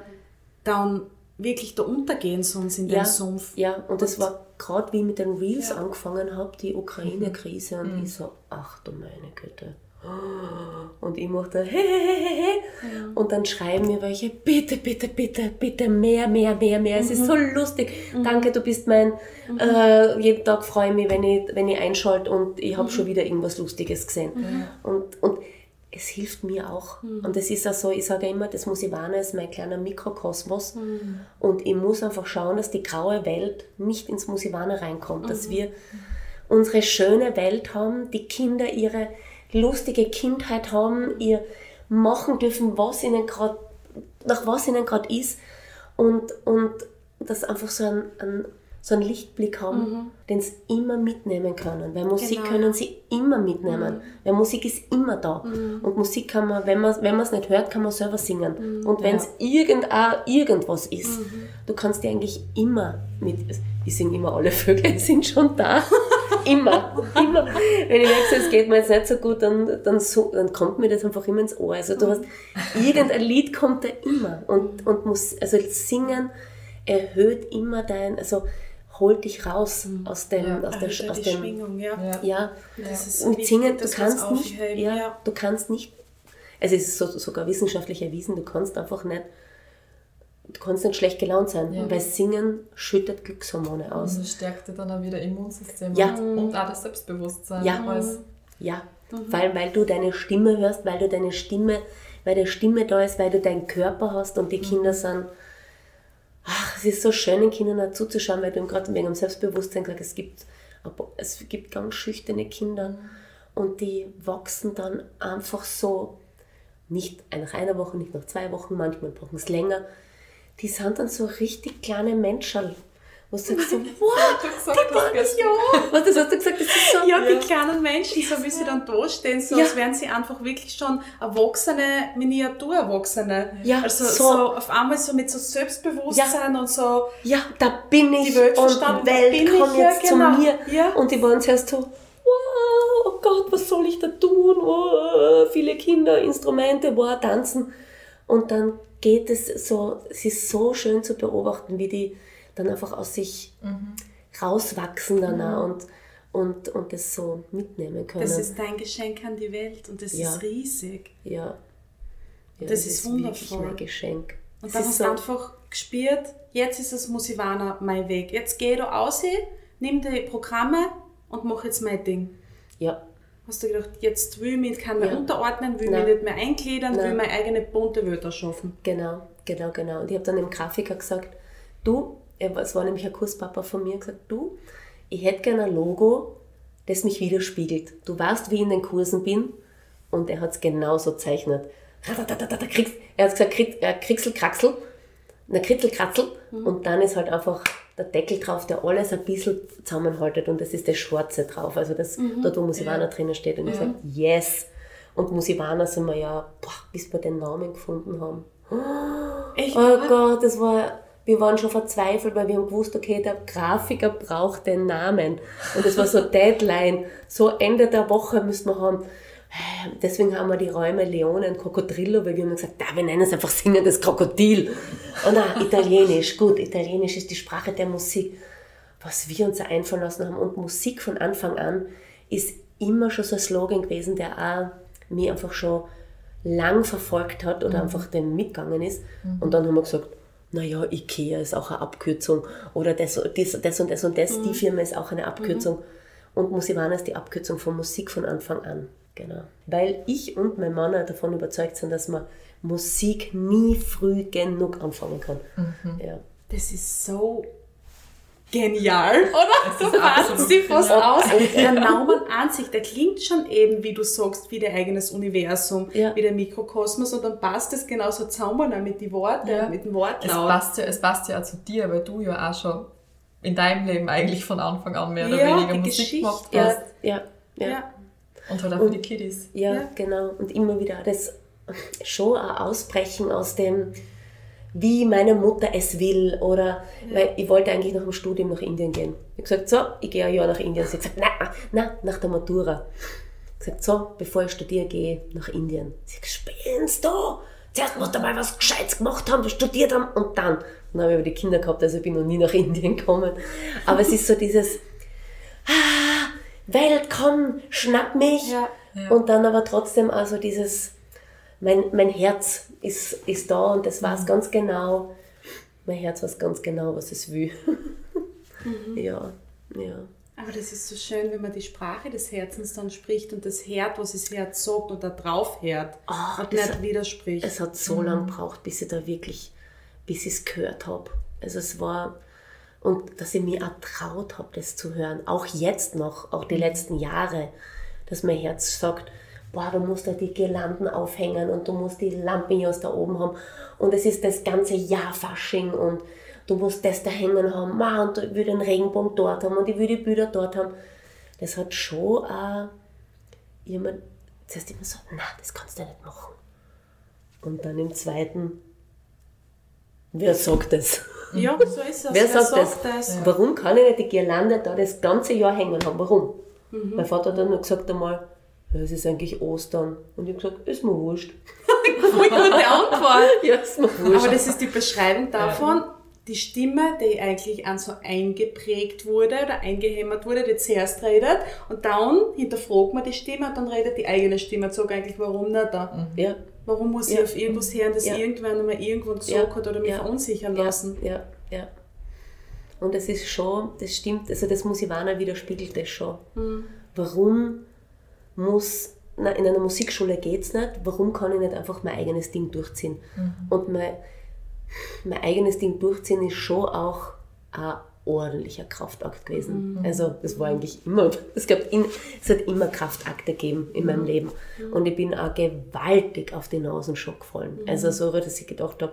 dann wirklich da untergehen sonst in ja, den Sumpf. Ja, und das war gerade wie ich mit den Reels Ja. angefangen habe, die Ukraine-Krise, und Mhm. ich so, ach du meine Güte. Und ich machte he, he, he, he. Und dann schreiben mir welche, bitte, bitte, bitte, bitte, mehr, mehr, mehr, mehr. Es Mhm. ist so lustig. Danke, du bist mein, äh, jeden Tag freue ich mich, wenn ich, wenn ich einschalte und ich Mhm. habe schon wieder irgendwas Lustiges gesehen. Und, und es hilft mir auch. Mhm. Und es ist auch so, ich sage immer, das Musivana ist mein kleiner Mikrokosmos. Mhm. Und ich muss einfach schauen, dass die graue Welt nicht ins Musivana reinkommt. Mhm. Dass wir unsere schöne Welt haben, die Kinder ihre lustige Kindheit haben, ihr machen dürfen, was ihnen gerade, nach was ihnen gerade ist. Und, und das einfach so ein, ein so einen Lichtblick haben, den sie immer mitnehmen können. Weil Musik Genau. können sie immer mitnehmen. Weil Musik ist immer da. Und Musik kann man, wenn man wenn man es nicht hört, kann man selber singen. Und wenn es irgend, irgendwas ist, du kannst dir eigentlich immer mit, ich singe immer alle Vögel sind schon da. Immer, immer. Wenn ich merke, es geht mir jetzt nicht so gut, dann, dann, so, dann kommt mir das einfach immer ins Ohr. Also du hast, irgendein Lied kommt da immer. Und, und muss, also singen erhöht immer dein, also holt dich raus aus dem, Ja. aus, der, aus die dem, Schwingung, ja. Ja. ja, Das ist und wichtig, singen, du kannst nicht, ja, ja. du kannst nicht, es ist so, sogar wissenschaftlich erwiesen, du kannst einfach nicht, du kannst nicht schlecht gelaunt sein, Ja. weil Singen schüttet Glückshormone aus. Und das stärkt dir dann auch wieder Immunsystem Ja. und auch das Selbstbewusstsein. Ja. Alles. Ja, weil, weil du deine Stimme hörst, weil du deine Stimme, weil der Stimme da ist, weil du deinen Körper hast und die Kinder sind, ach, es ist so schön, den Kindern auch zuzuschauen, weil du gerade wegen dem Selbstbewusstsein gesagt es gibt, es gibt ganz schüchterne Kinder und die wachsen dann einfach so, nicht nach einer Woche, nicht nach zwei Wochen, manchmal brauchen es länger, die sind dann so richtig kleine Menschen, wo du sagst so, wow, Du gesagt, das gestern. Ja, was das hast du gesagt, das ist so, ja, die kleinen Menschen, so wie sie dann da stehen, so Ja. als wären sie einfach wirklich schon erwachsene, Miniaturerwachsene. Ja, also so. so. auf einmal so mit so Selbstbewusstsein und so. ja, da bin ich Die Welt und verstanden, die da Welt bin ich, kommt ja, jetzt genau. zu mir. Ja. Und die waren zuerst so, wow, oh Gott, was soll ich da tun? Oh, viele Kinder, Instrumente, wow, tanzen. Und dann geht es so, es ist so schön zu beobachten, wie die dann einfach aus sich mhm. rauswachsen danach mhm. und, und, und das so mitnehmen können. Das ist dein Geschenk an die Welt und das ja. ist riesig. Ja. ja das, das, ist, ist wundervoll. mein Geschenk. Und dann hast du so einfach gespürt, jetzt ist es Musivana mein Weg. Jetzt geh du aus, nimm die Programme und mach jetzt mein Ding. Ja. Hast du gedacht, jetzt will ich mich kann mehr ja. unterordnen, will Nein. mich nicht mehr eingliedern, Nein. will meine eigene bunte Welt erschaffen. Genau, genau, genau. Und ich habe dann dem Grafiker gesagt, du, es war nämlich ein Kurspapa von mir, gesagt, du, ich hätte gerne ein Logo, das mich widerspiegelt. Du weißt, wie ich in den Kursen bin und er hat es genauso zeichnet. Er hat gesagt, krieg, äh, Krixel, Kraxel, eine Kritzel, Kratzel mhm. und dann ist halt einfach der Deckel drauf, der alles ein bisschen zusammenhaltet und das ist das Schwarze drauf, also das, mhm. dort wo Musivana ja. drinnen steht und ich sage, yes! Und Musivana sind wir ja, boah, bis wir den Namen gefunden haben. Echt? Oh Gott, das war wir waren schon verzweifelt, weil wir haben gewusst, okay, der Grafiker braucht den Namen. Und das war so Deadline. So Ende der Woche müssen wir haben. Deswegen haben wir die Räume Leone und Crocodrillo, weil wir haben gesagt, da, wir nennen es einfach singendes Krokodil. Und ah, Italienisch, gut, Italienisch ist die Sprache der Musik. Was wir uns einfallen lassen haben. Und Musik von Anfang an ist immer schon so ein Slogan gewesen, der auch mir einfach schon lang verfolgt hat oder mhm. einfach dem mitgegangen ist. Mhm. Und dann haben wir gesagt, naja, Ikea ist auch eine Abkürzung oder das, das, das und das und das, mhm. die Firma ist auch eine Abkürzung. Mhm. Und Musivana ist die Abkürzung von Musik von Anfang an. Genau. Weil ich und mein Mann davon überzeugt sind, dass man Musik nie früh genug anfangen kann. Mhm. Ja. Das ist so genial, oder? So fasst sie fast aus. Der Naumann an sich, der klingt schon eben, wie du sagst, wie dein eigenes Universum, ja. wie der Mikrokosmos und dann passt es genauso zusammen mit den Worten, ja. mit dem Wortlaut. Es passt, ja, es passt ja auch zu dir, weil du ja auch schon in deinem Leben eigentlich von Anfang an mehr oder ja, weniger Musik Geschichte. gemacht hast. Ja, ja, ja. Und halt auch und, für die Kiddies. Ja, genau. Und immer wieder das schon ein Ausbrechen aus dem wie meine Mutter es will oder ja. weil ich wollte eigentlich nach dem Studium nach Indien gehen. Ich habe gesagt, so, ich gehe ein Jahr nach Indien. Sie hat gesagt, nein, nein, nach der Matura. Ich habe gesagt, so, bevor ich studiere, gehe ich nach Indien. Sie hat gesagt, spinnst du? Zuerst musst du mal was Gescheites gemacht haben, studiert haben und dann. Dann habe ich aber die Kinder gehabt, also ich bin noch nie nach Indien gekommen. Aber es ist so dieses, ah, Welt, komm, schnapp mich. Ja. Ja. Und dann aber trotzdem also dieses, mein, mein Herz ist, ist da und das weiß mhm. ganz genau, mein Herz weiß ganz genau, was es will. mhm. Ja, ja. Aber das ist so schön, wenn man die Sprache des Herzens dann spricht und das Herd, was das Herz sagt und da drauf hört oh, und nicht widerspricht. Es hat so mhm. lange gebraucht, bis ich da wirklich, bis ich es gehört habe. Also es war, und dass ich mir auch traut habe, das zu hören. Auch jetzt noch, auch die mhm. letzten Jahre, dass mein Herz sagt, boah, du musst da die Girlanden aufhängen und du musst die Lampignons da oben haben und es ist das ganze Jahr Fasching und du musst das da hängen haben, ma, und ich will den Regenbogen dort haben und ich will die Bilder dort haben. Das hat schon auch jemand zuerst immer so, na, das kannst du nicht machen. Und dann im zweiten, wer sagt das? Ja, so ist es. Wer sagt, sagt das? das? Warum kann ich nicht die Girlande da das ganze Jahr hängen haben? Warum? Mhm. Mein Vater hat dann nur gesagt einmal, es ist eigentlich Ostern. Und ich habe gesagt, ist mir wurscht. Voll gute Antwort. ja, ist mir wurscht. Aber das ist die Beschreibung davon, ja. die Stimme, die eigentlich an so eingeprägt wurde oder eingehämmert wurde, die zuerst redet und dann hinterfragt man die Stimme und dann redet die eigene Stimme und sagt eigentlich, warum nicht da? Mhm. Ja. Warum muss ich auf irgendwas hören, das ja. irgendwann einmal irgendwann gesagt hat oder mich verunsichern lassen? Ja, ja. Und das ist schon, das stimmt, also das Musivana widerspiegelt das schon. Mhm. Warum muss, na, in einer Musikschule geht es nicht, warum kann ich nicht einfach mein eigenes Ding durchziehen? Mhm. Und mein, mein eigenes Ding durchziehen ist schon auch ein ordentlicher Kraftakt gewesen. Mhm. Also das war eigentlich immer, es, gab in, es hat immer Kraftakte gegeben in mhm. meinem Leben. Mhm. Und ich bin auch gewaltig auf die Nasenschock gefallen. Mhm. Also so, dass ich gedacht habe,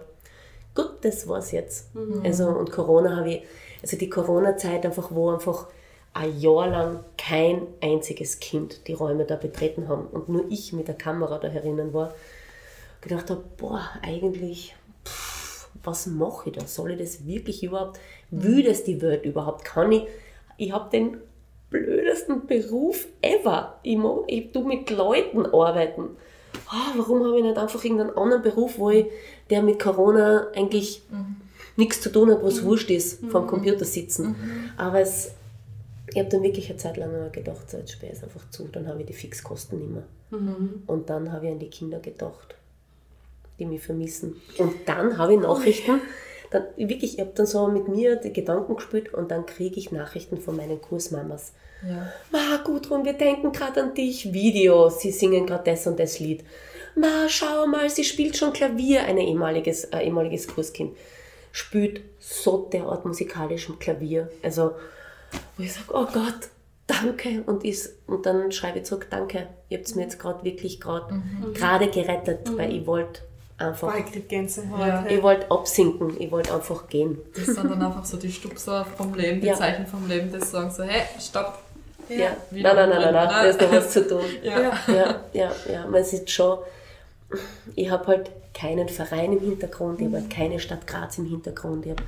gut, das war's jetzt. Mhm. Also und Corona habe ich, also die Corona-Zeit einfach, wo einfach ein Jahr lang kein einziges Kind die Räume da betreten haben und nur ich mit der Kamera da herinnen war, gedacht habe, boah, eigentlich, pff, was mache ich da? Soll ich das wirklich überhaupt? Will das die Welt überhaupt? Kann ich? Ich habe den blödesten Beruf ever. Ich, mag, ich tu mit Leuten arbeiten. Ah, warum habe ich nicht einfach irgendeinen anderen Beruf, wo ich, der mit Corona eigentlich nichts zu tun hat, wo es wurscht ist, vom Computer sitzen. Aber es, ich habe dann wirklich eine Zeit lang gedacht, so jetzt sperre ich es einfach zu, dann habe ich die Fixkosten nicht mehr. Und dann habe ich an die Kinder gedacht, die mich vermissen. Und dann habe ich Nachrichten, dann, wirklich, ich habe dann so mit mir die Gedanken gespielt und dann kriege ich Nachrichten von meinen Kursmamas. Ja. Ma, Gudrun, wir denken gerade an dich. Video, sie singen gerade das und das Lied. Ma, schau mal, sie spielt schon Klavier, ein ehemaliges, ein ehemaliges Kurskind. Spielt so derart musikalisch Klavier. Also, wo ich sage, oh Gott, danke. Und, ist, und dann schreibe ich zurück, danke. Ihr habt mir jetzt gerade wirklich gerade gerade gerettet, weil ich wollte einfach, Boah, ich Gänsehaut. Ja. ich wollte absinken, ich wollte einfach gehen. Das sind dann einfach so die Stupser vom Leben, die Ja. Zeichen vom Leben, die sagen so, hey, stopp. Ja. Wieder Nein, nein, nein, nein, nein, da ist noch was zu tun. Ja. ja, ja, ja. Man sieht schon, ich habe halt keinen Verein im Hintergrund, ich habe halt keine Stadt Graz im Hintergrund, ich hab,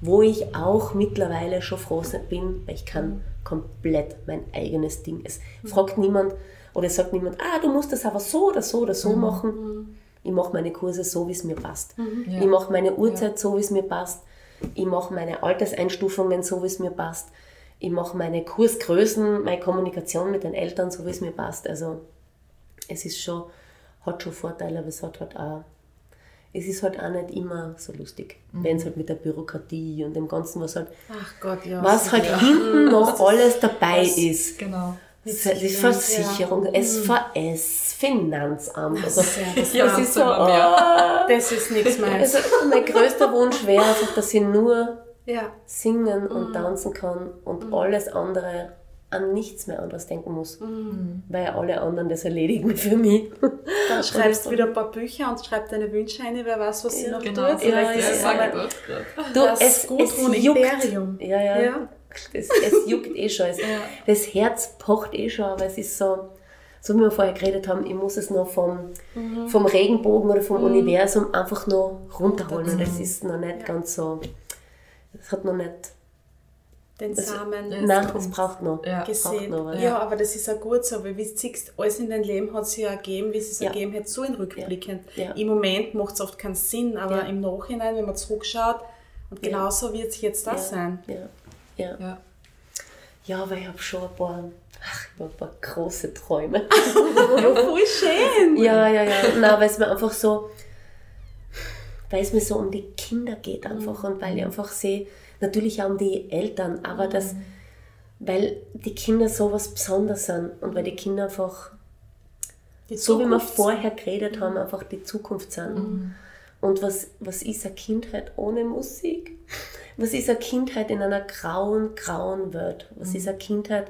wo ich auch mittlerweile schon froh bin, weil ich kann komplett mein eigenes Ding. Es fragt niemand oder es sagt niemand, ah, du musst das aber so oder so oder so machen. Ich mache meine Kurse so, wie es mir passt. Ja. Ich mache meine Uhrzeit so, wie es mir passt. Ich mache meine Alterseinstufungen so, wie es mir passt. Ich mache meine Kursgrößen, meine Kommunikation mit den Eltern so, wie es mir passt. Also es ist schon, hat schon Vorteile, aber es hat halt auch, es ist halt auch nicht immer so lustig, wenn es halt mit der Bürokratie und dem Ganzen, was halt, Ach Gott, ja. was halt sicher. hinten noch alles dabei was- ist. Genau. Versicherung, SVS, Finanzamt. Also, das Ja, das ist so, oh, Das ist nichts meins. also mein größter Wunsch wäre einfach, dass ich nur Ja. singen Mhm. und tanzen kann und alles andere an nichts mehr anderes denken muss, Mhm. weil alle anderen das erledigen für mich. Dann schreibst du wieder ein paar Bücher und schreibst deine Wünsche ein, wer weiß, was sie noch Genau, tut. Ja, ja, das ja. Du, Das es, Gudrun es juckt. Imperium. Ja, ja. Ja. Es, es juckt eh schon. Es, Das Herz pocht eh schon, aber es ist so, so wie wir vorher geredet haben, ich muss es noch vom, Mhm. vom Regenbogen oder vom Universum einfach noch runterholen. Und es ist noch nicht Ja. ganz so, es hat noch nicht, Den Das- Samen nein, es braucht noch. Ja. Braucht gesehen. noch was. Ja, aber das ist auch gut so, weil wie du siehst, alles in deinem Leben hat sich ja ergeben, wie es sich Ja. ergeben hat, so in rückblickend. Ja. Ja. Im Moment macht es oft keinen Sinn, aber Ja. im Nachhinein, wenn man zurückschaut, und Ja. genauso wird es jetzt das ja, sein. Ja, ja. Ja. aber ich habe schon ein paar, ach, ich ein paar große Träume. Ja, voll schön! Ja, ja, ja. Nein, weil es mir einfach so, weil es mir so um die Kinder geht einfach und weil ich einfach sehe, natürlich auch um die Eltern, aber das, weil die Kinder so was Besonderes sind und weil die Kinder einfach, Die so wie wir vorher geredet haben, einfach die Zukunft sind. Und was, was ist eine Kindheit ohne Musik? Was ist eine Kindheit in einer grauen, grauen Welt? Was ist eine Kindheit,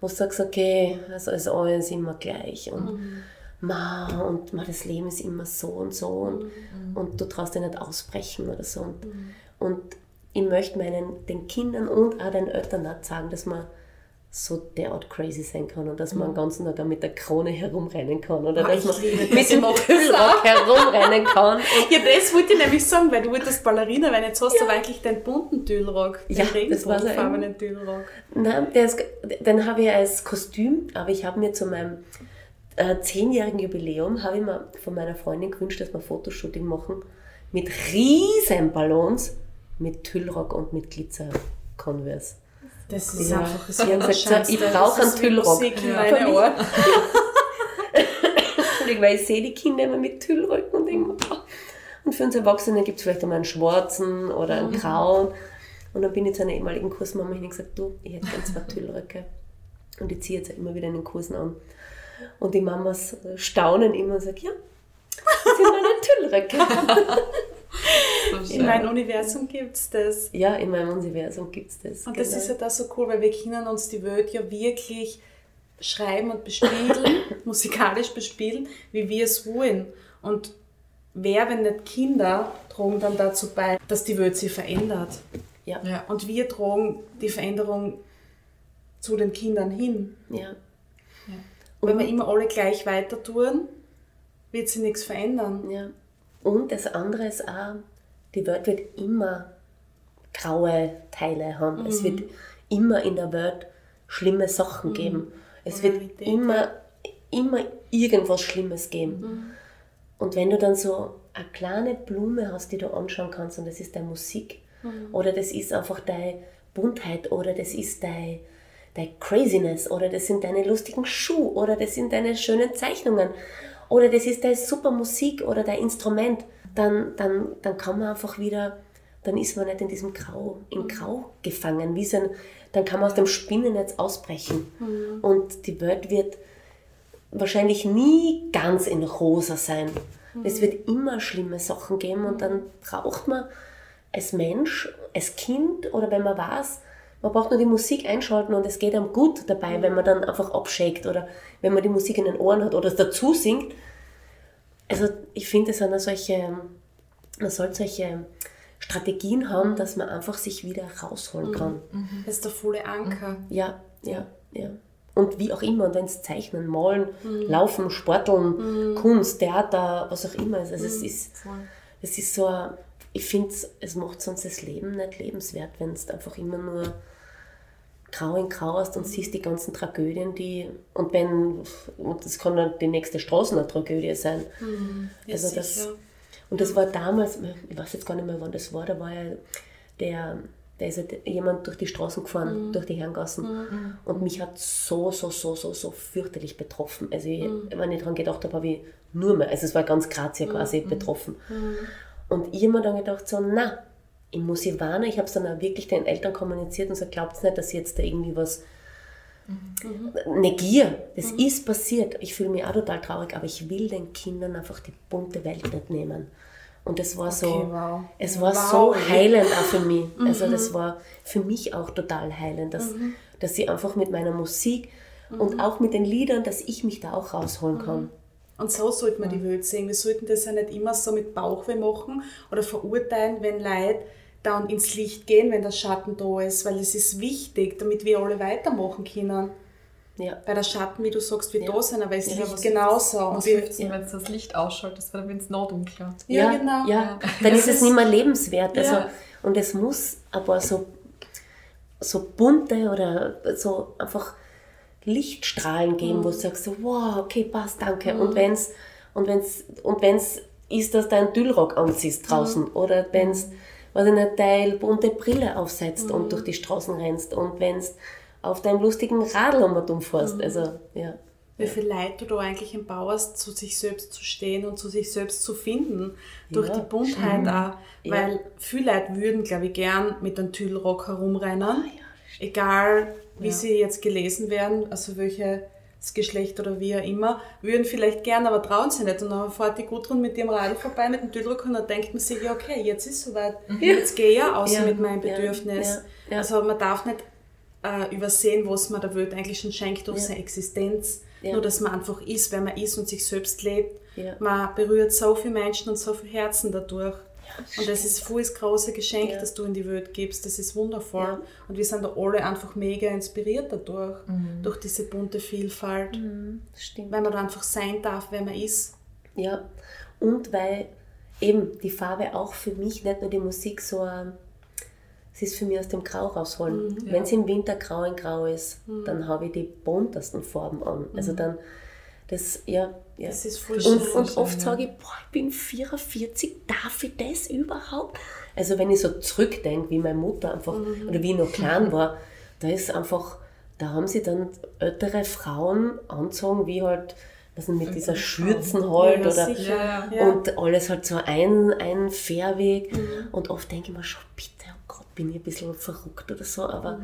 wo du sagst, okay, also ist alles immer gleich und ma, und ma, das Leben ist immer so und so und, und du traust dir nicht ausbrechen oder so. Und, und ich möchte meinen, den Kindern und auch den Eltern auch sagen, dass man so derart crazy sein kann und dass man den ganzen Tag mit der Krone herumrennen kann oder Ah, dass man mit dem Tüllrock herumrennen kann. Und Ja, das wollte ich nämlich sagen, weil du wolltest Ballerina, weil jetzt hast du aber eigentlich den bunten Tüllrock, den Ja, regenbogenfarbenen Tüllrock. Nein, der ist, den habe ich als Kostüm, aber ich habe mir zu meinem äh, zehnjährigen Jubiläum habe ich mir von meiner Freundin gewünscht, dass wir ein Fotoshooting machen mit riesen Ballons, mit Tüllrock und mit Glitzer Converse. Das ist Ja. einfach das Sie haben gesagt, so, ich brauche einen Tüllrock. Musik in Ja. meine Ohren. Entschuldigung, weil ich sehe die Kinder immer mit Tüllröcken und denke und für uns Erwachsene gibt es vielleicht einmal einen schwarzen oder einen grauen. Und dann bin ich zu einer ehemaligen Kursmama hin und gesagt, du, ich hätte gerne zwei Tüllröcke. Und ich ziehe jetzt immer wieder in den Kursen an. Und die Mamas staunen immer und sagen, ja, das sind meine Tüllröcke. So In meinem Universum gibt es das. ja, in meinem Universum gibt es das. Und das genau. ist ja da so cool, weil wir können uns die Welt ja wirklich schreiben und bespielen, musikalisch bespielen, wie wir es wollen. Und wer, wenn nicht Kinder, tragen dann dazu bei, dass die Welt sich verändert. ja, Ja. Und wir tragen die Veränderung zu den Kindern hin. ja. Und wenn wir immer alle gleich weiter tun, wird sich nichts verändern. Ja. Und das andere ist auch, die Welt wird immer graue Teile haben. Es wird immer in der Welt schlimme Sachen geben. Es wird immer, immer irgendwas Schlimmes geben. Mhm. Und wenn du dann so eine kleine Blume hast, die du anschauen kannst, und das ist deine Musik, Mhm. oder das ist einfach deine Buntheit, oder das ist deine, deine Craziness, oder das sind deine lustigen Schuhe, oder das sind deine schönen Zeichnungen, oder das ist deine super Musik oder dein Instrument, dann, dann, dann kann man einfach wieder, dann ist man nicht in diesem Grau, in Grau gefangen, wie so ein, dann kann man aus dem Spinnennetz ausbrechen. Und die Welt wird wahrscheinlich nie ganz in rosa sein. Es wird immer schlimme Sachen geben und dann braucht man als Mensch, als Kind oder wenn man weiß, man braucht nur die Musik einschalten und es geht einem gut dabei, wenn man dann einfach abschickt oder wenn man die Musik in den Ohren hat oder es dazu singt. Also ich finde, es sind solche, man sollte solche Strategien haben, dass man einfach sich wieder rausholen kann. Das ist der volle Anker. Ja, ja, ja. Und wie auch immer, und wenn es Zeichnen, Malen, Laufen, Sporteln, Kunst, Theater, was auch immer ist. Also es ist, es ist so, ein- ich finde, es macht sonst das Leben nicht lebenswert, wenn es einfach immer nur grau in grau hast und siehst die ganzen Tragödien, die, und wenn, und das kann dann die nächste Straße eine Tragödie sein. Ja, Also das, sicher. und das war damals, ich weiß jetzt gar nicht mehr, wann das war, da war ja der, da ist halt jemand durch die Straßen gefahren, durch die Herrengassen. Und mich hat so, so, so, so, so fürchterlich betroffen. Also ich, wenn ich daran gedacht habe, habe ich nur mehr, also es war ganz Graz ja quasi betroffen. Und ich habe mir dann gedacht, so, na, ich muss sie warnen. Ich habe es dann auch wirklich den Eltern kommuniziert und so, glaubt nicht, dass ich jetzt da irgendwie was negiere. Das ist passiert. Ich fühle mich auch total traurig, aber ich will den Kindern einfach die bunte Welt nicht nehmen. Und das war so, Okay, wow. es war Wow. so heilend auch für mich. Also das war für mich auch total heilend, dass, dass ich einfach mit meiner Musik und auch mit den Liedern, dass ich mich da auch rausholen kann. Und so sollte man die Welt sehen. Wir sollten das ja nicht immer so mit Bauchweh machen oder verurteilen, wenn Leute dann ins Licht gehen, wenn der Schatten da ist, weil es ist wichtig, damit wir alle weitermachen können. Ja. Weil der Schatten, wie du sagst, wird da sein, aber es Ja, Licht genauso. Was hilft wenn es das Licht ausschaltet, weil dann wird es noch dunkler. Ja, genau. Ja, dann ist es nicht mehr lebenswert. Also, Ja. Und es muss aber so, so bunte oder so einfach Lichtstrahlen geben, wo du sagst, so, wow, okay, passt, danke. Und wenn es und wenn's, und wenn's ist, dass du einen Tüllrock anziehst draußen oder wenn es, weiß ich nicht, deine bunte Brille aufsetzt und durch die Straßen rennst und wenn es auf deinem lustigen Radl um und um fährst. Also, ja. wie viel Leid du da eigentlich empowerst, zu sich selbst zu stehen und zu sich selbst zu finden. Durch Ja. die Buntheit auch. Ja. Weil viele Leute würden, glaube ich, gern mit einem Tüllrock herumrennen. Ah, Egal, wie sie jetzt gelesen werden, also welches Geschlecht oder wie auch immer, würden vielleicht gern, aber trauen sie nicht. Und dann fährt die Gudrun mit ihrem Radl vorbei mit dem Tüllrock und dann denkt man sich, ja okay, jetzt ist soweit. Jetzt gehe ich ja aus Ja. mit meinem Ja. Bedürfnis. Ja. Ja. Also man darf nicht äh, übersehen, was man der Welt eigentlich schon schenkt durch Ja. seine Existenz. Ja. Nur, dass man einfach ist, wer man ist und sich selbst lebt. Ja. Man berührt so viele Menschen und so viele Herzen dadurch. Und das ist voll das große Geschenk, Ja. das du in die Welt gibst. Das ist wundervoll. Ja. Und wir sind da alle einfach mega inspiriert dadurch, durch diese bunte Vielfalt. Das stimmt. Weil man da einfach sein darf, wer man ist. Ja, und weil eben die Farbe auch für mich, nicht nur die Musik, so ein, es ist für mich aus dem Grau rausholen. Mhm. Wenn es im Winter grau in grau ist, dann habe ich die buntesten Farben an. Also dann, das, ja, ja. Mhm. Das ist voll und, schön. und oft sage ich, boah, ich bin 44, darf ich das überhaupt? Also wenn ich so zurückdenke, wie meine Mutter einfach, Mhm. oder wie ich noch klein war, da ist einfach, da haben sie dann ältere Frauen anzogen, wie halt, was mit dieser Schürzen halt, Ja, oder sicher. Ja, und alles halt so ein, ein Fairweg. Mhm. Und oft denke ich mir schon, bitte, oh Gott, bin ich ein bisschen verrückt oder so, aber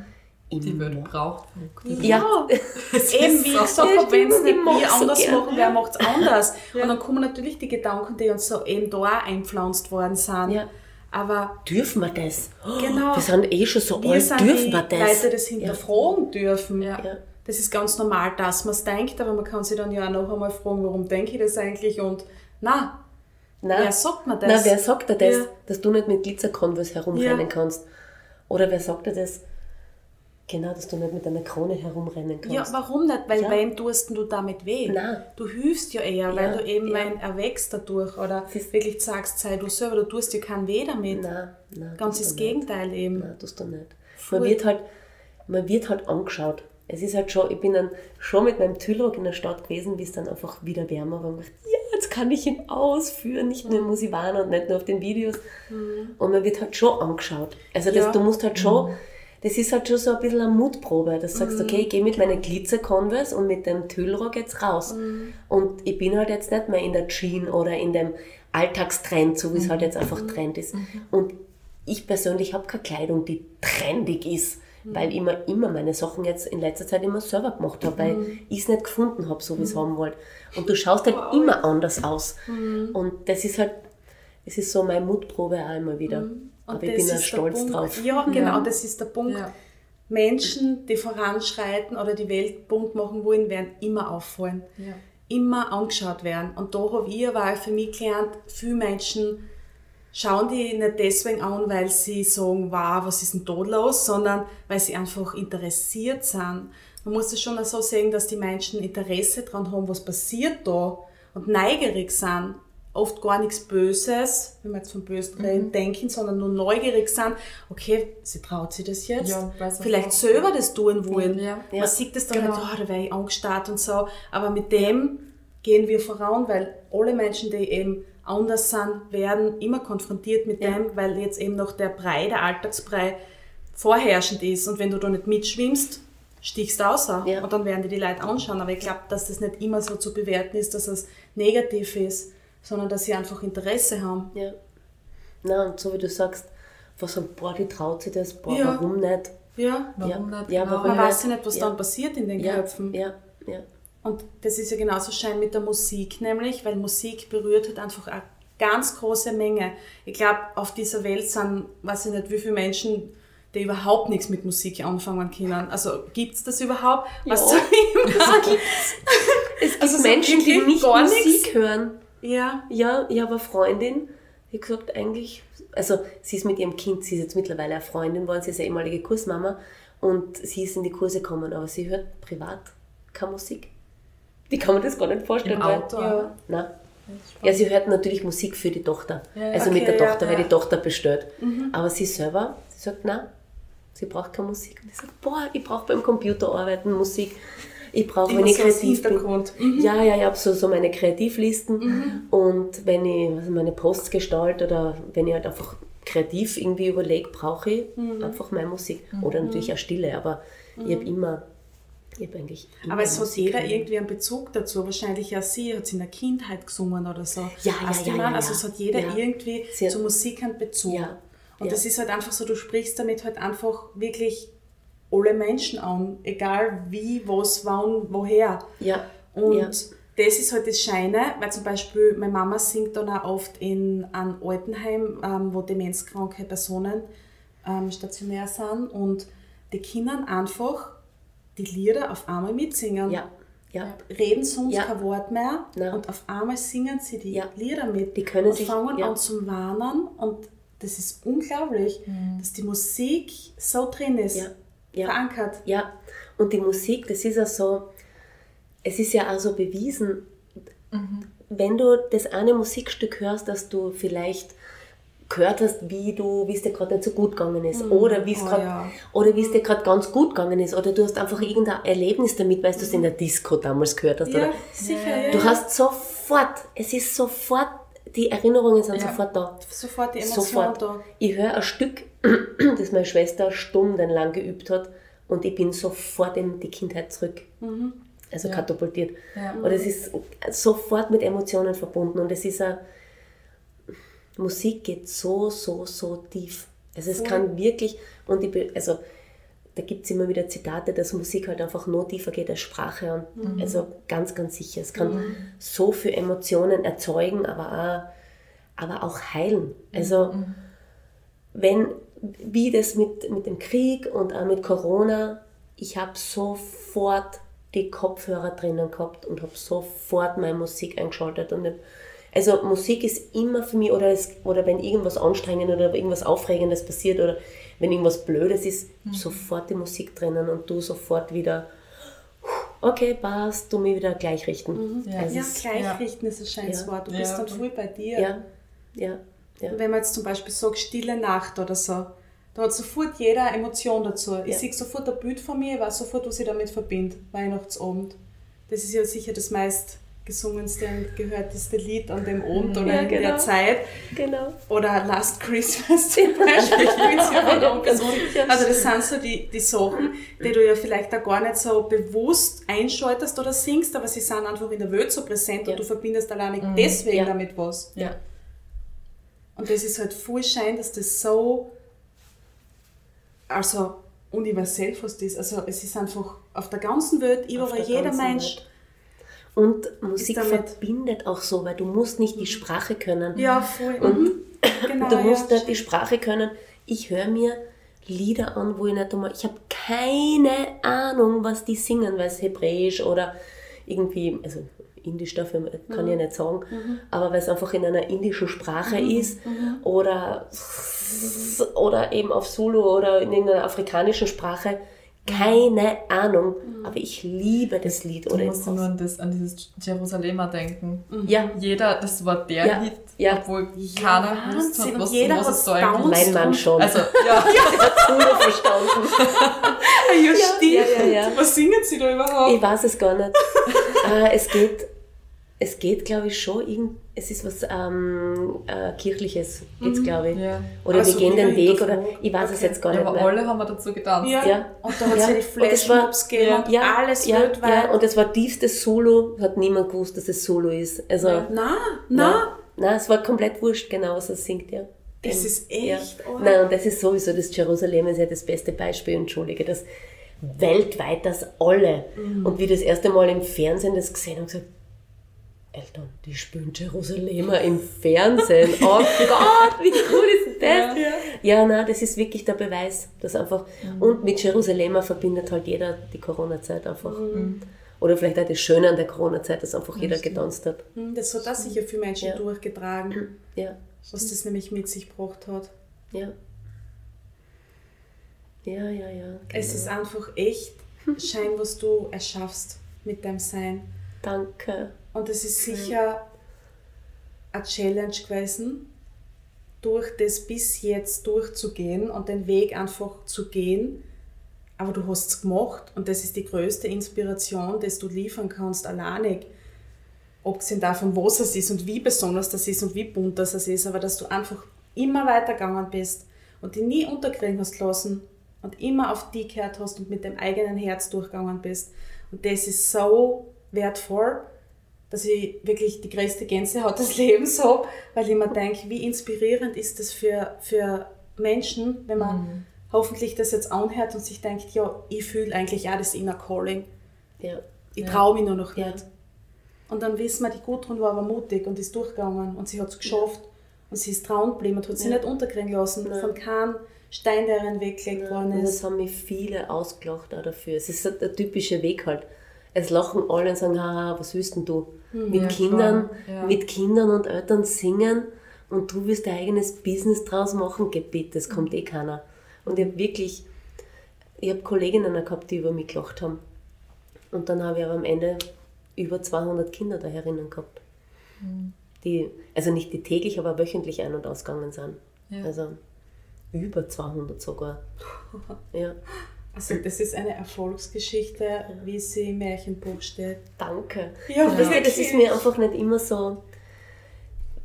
Die immer. Welt braucht. Ja, Eben, wie ich so. gesagt Ja, habe, wenn es nicht wir so anders gern. machen, wer macht es anders? Und dann kommen natürlich die Gedanken, die uns so eben da auch einpflanzt worden sind. Ja. Aber dürfen wir das? Oh, Genau. Wir sind eh schon so wir alt, sind dürfen die wir das? Leute, das hinterfragen dürfen. Ja. Ja. Das ist ganz normal, dass man es denkt, aber man kann sich dann ja auch noch einmal fragen, warum denke ich das eigentlich? Und na, Nein. wer sagt mir das? Nein, wer sagt dir das, Ja. dass du nicht mit Glitzerconverse herumrennen Ja. kannst? Oder wer sagt dir das, genau, dass du nicht mit einer Krone herumrennen kannst? Ja, warum nicht? Weil Ja. wem tust du damit weh? Nein. Du hilfst ja eher, weil Ja, du eben ja. mein erwächst dadurch oder Siehst- wirklich sagst, sei du selber, du tust dir keinen weh damit. Nein, nein. Ganz das du nicht. Gegenteil eben. Nein, tust du nicht. Voll. Man wird, halt, man wird halt angeschaut. Es ist halt schon, ich bin dann schon mit meinem Tüllrock in der Stadt gewesen, bis dann einfach wieder wärmer war und gedacht, ja, jetzt kann ich ihn ausführen, nicht nur im Musivaner und nicht nur auf den Videos. Und man wird halt schon angeschaut. Also das, Ja. du musst halt schon, das ist halt schon so ein bisschen eine Mutprobe, dass du sagst, okay, ich gehe mit meinen Glitzer-Converse und mit dem Tüllrock jetzt raus. Und ich bin halt jetzt nicht mehr in der Jean oder in dem Alltagstrend, so wie es halt jetzt einfach Trend ist. Und ich persönlich habe keine Kleidung, die trendig ist, weil ich mir immer meine Sachen jetzt in letzter Zeit immer selber gemacht habe, weil ich es nicht gefunden habe, so wie ich es haben wollte. Und du schaust halt immer anders aus. Und das ist halt, es ist so meine Mutprobe auch immer wieder. Und Aber ich das bin ja ist der stolz Punkt. drauf. Ja, genau, das ist der Punkt. Ja. Menschen, die voranschreiten oder die Welt bunt machen wollen, werden immer auffallen. Ja. Immer angeschaut werden. Und da habe ich aber auch für mich gelernt, viele Menschen schauen die nicht deswegen an, weil sie sagen, wow, was ist denn da los, sondern weil sie einfach interessiert sind. Man muss es schon auch so sehen, dass die Menschen Interesse daran haben, was passiert da und neugierig sind. Oft gar nichts Böses, wenn wir jetzt von Bösen Mhm. denken, sondern nur neugierig sind. Okay, sie traut sich das jetzt. Ja, Vielleicht selber das tun wollen. Ja. Man Ja. sieht das dann Genau. halt, oh, da wäre ich angestarrt und so. Aber mit dem gehen wir voran, weil alle Menschen, die eben anders sind, werden immer konfrontiert mit dem, weil jetzt eben noch der Brei, der Alltagsbrei vorherrschend ist. Und wenn du da nicht mitschwimmst, stichst du aus. Ja. Und dann werden die die Leute anschauen. Aber ich glaube, dass das nicht immer so zu bewerten ist, dass es negativ ist, sondern dass sie einfach Interesse haben. Ja. Na, und so wie du sagst, was so, boah, die traut sich das, boah, Ja. warum nicht? Ja. Warum ja. nicht? Ja, Genau. warum Man nicht? weiß ja nicht, was Ja. dann passiert in den Ja, Köpfen. ja, ja. Und das ist ja genauso schein mit der Musik, nämlich, weil Musik berührt halt einfach eine ganz große Menge. Ich glaube, auf dieser Welt sind, weiß ich nicht, wie viele Menschen, die überhaupt nichts mit Musik anfangen können. Also gibt es das überhaupt? Was Ja. soll ich sagen? Es gibt Also so Menschen, die nicht gar Musik nichts? hören. Ja, Ja, ich habe eine Freundin, die gesagt, eigentlich, also sie ist mit ihrem Kind, sie ist jetzt mittlerweile eine Freundin geworden, sie ist eine ehemalige Kursmama und sie ist in die Kurse gekommen, aber sie hört privat keine Musik. Die kann man das gar nicht vorstellen. Im Auto, weil, aber? Nein. Ja, sie hört natürlich Musik für die Tochter. also mit Okay, der Tochter, ja, weil ja. die Tochter bestellt. Aber sie selber, sie sagt, nein, sie braucht keine Musik. Und ich sage, boah, ich brauche beim Computer arbeiten Musik. Ich brauche, ich so kreativ. Mhm. Ja, ja, ich habe so, so meine Kreativlisten. Und wenn ich also meine Posts gestalte oder wenn ich halt einfach kreativ irgendwie überlege, brauche ich Mhm. einfach meine Musik. Oder natürlich auch Stille, aber ich habe immer, ich habe eigentlich immer aber es hat jeder irgendwie einen Bezug dazu. Wahrscheinlich auch sie hat es in der Kindheit gesungen oder so. Ja, ja, ja, ja, Also ja. es hat jeder Ja. irgendwie Sie hat- zu Musik einen Bezug. Ja, Und ja. das ist halt einfach so, du sprichst damit halt einfach wirklich alle Menschen an, egal wie, was, wann, woher. Ja, Und ja. das ist halt das Scheine, weil zum Beispiel meine Mama singt dann auch oft in einem Altenheim, ähm, wo demenzkranke Personen ähm, stationär sind und die Kindern einfach die Lieder auf einmal mitsingen. ja, ja. Reden sonst Ja. kein Wort mehr Nein. und auf einmal singen sie die Ja. Lieder mit. Die können und sich- fangen ja. an zu warnen und das ist unglaublich, dass die Musik so drin ist, Ja, verankert. Ja, und die Musik, das ist ja so, es ist ja auch so bewiesen, wenn du das eine Musikstück hörst, dass du vielleicht gehört hast, wie du, wie es dir gerade nicht so gut gegangen ist oder wie es Oh, gerade ja. oder wie es dir gerade ganz gut gegangen ist oder du hast einfach irgendein Erlebnis damit, weil du es in der Disco damals gehört hast Ja, oder sicher. Ja, du hast sofort, es ist sofort, die Erinnerungen sind Ja. sofort da. sofort die Emotion Sofort. da. Ich höre ein Stück, das meine Schwester stundenlang geübt hat und ich bin sofort in die Kindheit zurück. Also Ja. katapultiert. Ja. Und es ist sofort mit Emotionen verbunden und es ist ein, Musik geht so, so, so tief. Also es kann wirklich, und ich, also da gibt es immer wieder Zitate, dass Musik halt einfach noch tiefer geht als Sprache. Und Also ganz, ganz sicher. Es kann so viele Emotionen erzeugen, aber auch, aber auch heilen. Also wenn, wie das mit, mit dem Krieg und auch mit Corona, ich habe sofort die Kopfhörer drinnen gehabt und habe sofort meine Musik eingeschaltet. Und also Musik ist immer für mich, oder, es, oder wenn irgendwas anstrengend oder irgendwas Aufregendes passiert oder wenn irgendwas Blödes ist, sofort die Musik drinnen und du sofort wieder, okay, passt, du mich wieder gleich richten. Ja. Also Ja, es- gleich richten ist ein schönes Ja. Wort. Du Ja. bist dann voll bei dir. ja, ja, ja. Wenn man jetzt zum Beispiel sagt, stille Nacht oder so, Da hat sofort jeder eine Emotion dazu. Ich Ja. sehe sofort ein Bild von mir, ich weiß sofort, was ich damit verbinde. Weihnachtsabend. Das ist ja sicher das meist gesungenste und gehörteste Lied an dem Abend oder Ja, in der genau. Zeit. Genau. Oder Last Christmas zum Beispiel. Ich bin's ja sicher. Also das sind so die, die Sachen, die du ja vielleicht auch gar nicht so bewusst einschaltest oder singst, aber sie sind einfach in der Welt so präsent Ja. und du verbindest alleine deswegen Ja. damit was. Ja. Und das ist halt voll schein, dass das so also universell fast ist. Also es ist einfach auf der ganzen Welt, überall der jeder Mensch. Welt. Und Musik verbindet auch so, weil du musst nicht die Sprache können. Ja, voll. Und Mhm. genau, du musst ja. nicht die Sprache können. Ich höre mir Lieder an, wo ich nicht einmal, ich habe keine Ahnung, was die singen, weil es hebräisch oder irgendwie, also indisch dafür kann ich ja nicht sagen, aber weil es einfach in einer indischen Sprache ist oder, oder eben auf Zulu oder in irgendeiner afrikanischen Sprache. Keine Ahnung, aber ich liebe das Lied. Du Oder musst nur an, das, an dieses Jerusalemer denken. ja, Jeder, das war der Ja, Hit, ja. obwohl keiner gewusst Wahnsinn, hat, und was, jeder was es down- mein Mann schon. Also, ja. Zulu verstanden. Ah, ja, stimmt. ja, ja, ja. Was singen sie da überhaupt? Ich weiß es gar nicht. äh, es geht, es geht glaube ich, schon, irgend, es ist was ähm, äh, Kirchliches, geht's, glaube ich. Ja. Oder Also wir gehen den Weg, oder ich weiß es Okay. jetzt gar ja, nicht aber mehr. alle haben wir dazu getanzt. Ja. Ja. Und da hat es Ja. die Und das war- Flashmobs gegeben ja. und ja, alles ja, weltweit. Ja, und es war tiefstes Solo, hat niemand gewusst, dass es Solo ist. Also, na, na, Nein, es war komplett wurscht, genau, was er singt, ja. Das Ähm, ist echt Ja. arg. Nein, und das ist sowieso, das Jerusalem ist ja das beste Beispiel, entschuldige, das weltweit, das alle. Mhm. Und wie das erste Mal im Fernsehen das gesehen haben, gesagt, Eltern, die spielen Jerusalemer im Fernsehen. Oh Gott, wie cool ist das? Ja. Ja, nein, das ist wirklich der Beweis, dass einfach, und mit Jerusalemer verbindet halt jeder die Corona-Zeit einfach. Oder vielleicht auch das Schöne an der Corona-Zeit, dass einfach jeder getanzt hat. Hm, Das hat auch sicher viele Menschen Ja. durchgetragen, Ja, was das nämlich mit sich gebracht hat. ja. Ja, ja, ja. Es genau. ist einfach echt Schein, was du erschaffst mit deinem Sein. Danke. Und es ist sicher eine Challenge gewesen, durch das bis jetzt durchzugehen und den Weg einfach zu gehen. Aber du hast es gemacht und das ist die größte Inspiration, die du liefern kannst, alleinig. Abgesehen davon, was es ist und wie besonders das ist und wie bunt das ist, aber dass du einfach immer weitergegangen bist und dich nie unterkriegen hast lassen und immer auf die gehört hast und mit dem eigenen Herz durchgegangen bist. Und das ist so wertvoll, dass ich wirklich die größte Gänsehaut des Lebens habe, weil ich mir denke, wie inspirierend ist das für, für Menschen, wenn man hoffentlich das jetzt anhört und sich denkt, ja, ich fühle eigentlich auch das Inner Calling. Ja. Ich Ja. traue mich nur noch Ja. nicht. Und dann wissen wir, die Gudrun war aber mutig und ist durchgegangen und sie hat es geschafft und sie ist trauen geblieben und hat sie Ja. nicht unterkriegen lassen Nein. von keinem Stein, der ihren Weg gelegt worden Und ist. es haben mich viele ausgelacht auch dafür. Es ist der typische Weg halt. Es lachen alle und sagen, haha, was willst denn du? Mit Ja, Kindern, ja. mit Kindern und Eltern singen und du willst dein eigenes Business draus machen, bitte, das kommt eh keiner. Und ich habe wirklich, ich habe Kolleginnen gehabt, die über mich gelacht haben. Und dann habe ich aber am Ende über 200 Kinder da herinnen gehabt. Die, also nicht die täglich, aber wöchentlich ein- und ausgegangen sind. Ja. Also über 200 sogar. Ja. Also das ist eine Erfolgsgeschichte, wie sie im Märchenbuch steht. Danke. Ja, Wisst ihr, das ist mir einfach nicht immer so,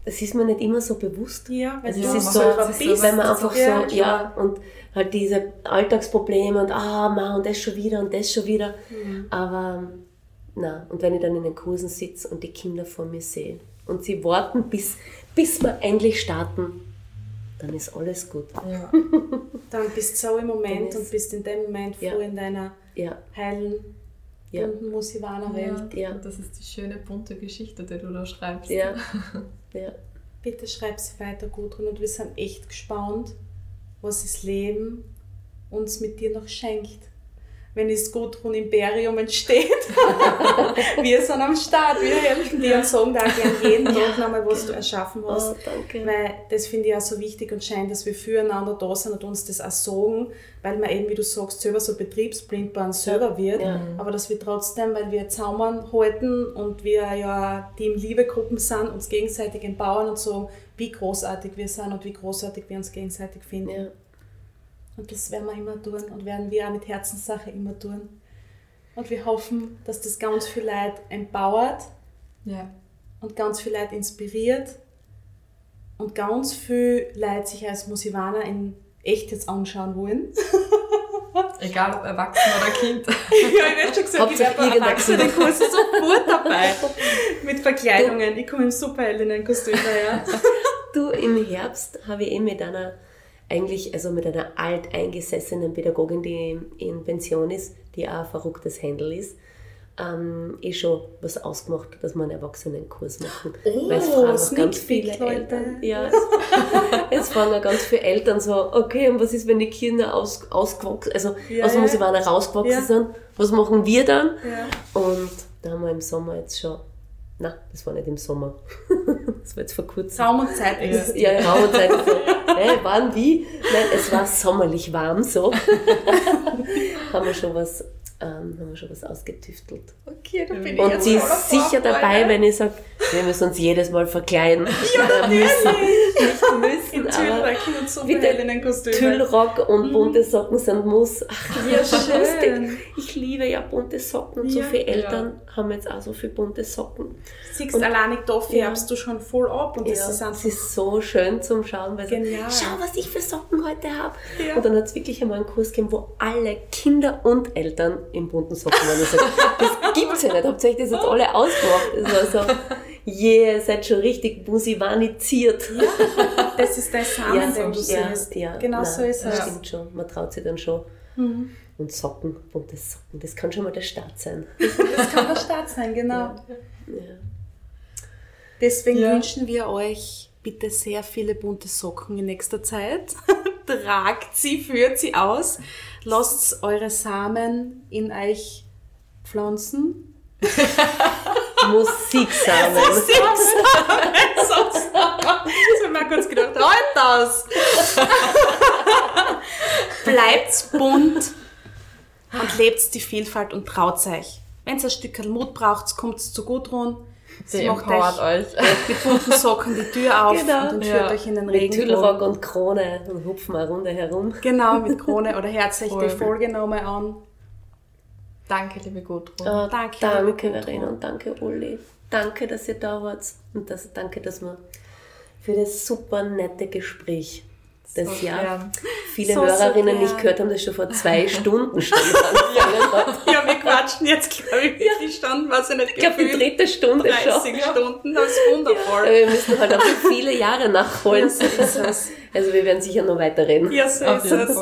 das ist mir nicht immer so bewusst. Ja, weil Also es ist man so, das bist. wenn man einfach ja, so, ja, und halt diese Alltagsprobleme und ah, ma, und das schon wieder und das schon wieder. Aber na, und wenn ich dann in den Kursen sitze und die Kinder vor mir sehe und sie warten, bis, bis wir endlich starten, dann ist alles gut. Ja. Dann bist du so im Moment und bist in dem Moment Ja. voll in deiner Ja, heilen, Ja. bunten Musivaner-Welt. Ja. Das ist die schöne bunte Geschichte, die du da schreibst. ja, ja. Bitte schreib sie weiter, Gudrun, und wir sind echt gespannt, was das Leben uns mit dir noch schenkt. Wenn das Gudrun Imperium entsteht, wir sind am Start, wir helfen dir und sagen da gerne jeden Tag nochmal, was du erschaffen hast. Oh, danke. Weil das finde ich auch so wichtig und scheint, dass wir füreinander da sind und uns das auch sagen, weil man eben, wie du sagst, selber so betriebsblindbar selber wird, Ja. aber dass wir trotzdem, weil wir zusammenhalten und wir ja Team-Liebe-Gruppen sind, uns gegenseitig empowern und sagen, wie großartig wir sind und wie großartig wir uns gegenseitig finden. Ja. Und das werden wir immer tun und werden wir auch mit Herzenssache immer tun. Und wir hoffen, dass das ganz viel Leute empowert Ja. und ganz viel Leute inspiriert und ganz viel Leute sich als Musivaner in echt jetzt anschauen wollen. Egal ob erwachsen oder Kind. ja, ich hätte schon gesagt, ich bei irgendein Erwachsenenkursen sofort dabei. Mit Verkleidungen. Ich komme im Superheldinnen-Kostüm daher. Du, im Herbst habe ich eh mit einer, eigentlich, also mit einer alteingesessenen Pädagogin, die in Pension ist, die auch ein verrücktes Händel ist, ähm, eh schon was ausgemacht, dass wir einen Erwachsenenkurs machen. Oh, Weil es fragen auch ganz viele Leute. Eltern. Ja, es, fragen auch ganz viele Eltern so, okay, und was ist, wenn die Kinder aus, ausgewachsen, also Ja, aus dem ja. Rausgewachsen Ja. sind? Was machen wir dann? Ja. Und da haben wir im Sommer jetzt schon, na, das war nicht im Sommer, das war jetzt vor kurzem. Raum und Zeit existiert. Ja, ja, und Zeit so, hä, waren wie? Nein, es war sommerlich warm so. haben wir schon was, ähm, haben wir schon was ausgetüftelt. Okay, da bin ich Und sie ist sicher dabei, wenn ich sage, wir müssen uns jedes Mal verkleiden. Ja, müssen. Nicht müssen, aber und bitte. Tüllrock und bunte Socken sind Muss. Ach, Ja, so schön. lustig. Ich liebe ja bunte Socken und so Ja. viele Eltern haben jetzt auch so viele bunte Socken. Siehst Und- alleinig da Ja. färbst du schon voll ab und das ja, ist einfach es ist so schön zum Schauen, weil Genial. so, schau, was ich für Socken heute habe. Ja. Und dann hat es wirklich einmal einen Kurs gegeben, wo alle Kinder und Eltern in bunten Socken waren. Ich sag, das gibt's ja nicht. Habt ihr euch das jetzt alle ausgemacht? Es war so, yeah, ihr seid schon richtig musivanisiert. Das ist dein Samen, Ja, den du ja, siehst. ja, genau nein, so ist das es. stimmt schon. Man traut sich dann schon. Mhm. Und Socken, bunte Socken, das kann schon mal der Start sein. Das kann der Start sein, genau. Ja. Deswegen Ja. wünschen wir euch bitte sehr viele bunte Socken in nächster Zeit. Tragt sie, führt sie aus. Lasst eure Samen in euch pflanzen. Musiksamen. Sonst habe ich mir kurz gedacht, halt das! Bleibt bunt und lebt die Vielfalt und traut euch. Wenn ihr ein Stück Mut braucht, kommt zu Gudrun. Sie Sie macht euch euch. mit bunten Socken die Tür auf Genau. und führt Ja. euch in den Mit Tüllrock und Krone und hupfen eine Runde herum. Genau, mit Krone oder herzlich Voll. die Folge nochmal an. Danke, liebe Gudrun. Ah, Danke, danke, liebe Gudrun. Verena und danke, Uli. Danke, dass ihr da wart und das, danke, dass wir für das super nette Gespräch, das So ja gern. Viele So, Hörerinnen gern. nicht gehört haben, das schon vor zwei Stunden schon. Ja, wir quatschen jetzt, glaube ich, wirklich Stunden, was ich nicht Ich glaube, die dritte Stunde 30 schon. Stunden, das ist wundervoll. wir müssen halt auch viele Jahre nachholen. Ja, so ist es. Also wir werden sicher noch weiterreden. Ja, so Auf ist es.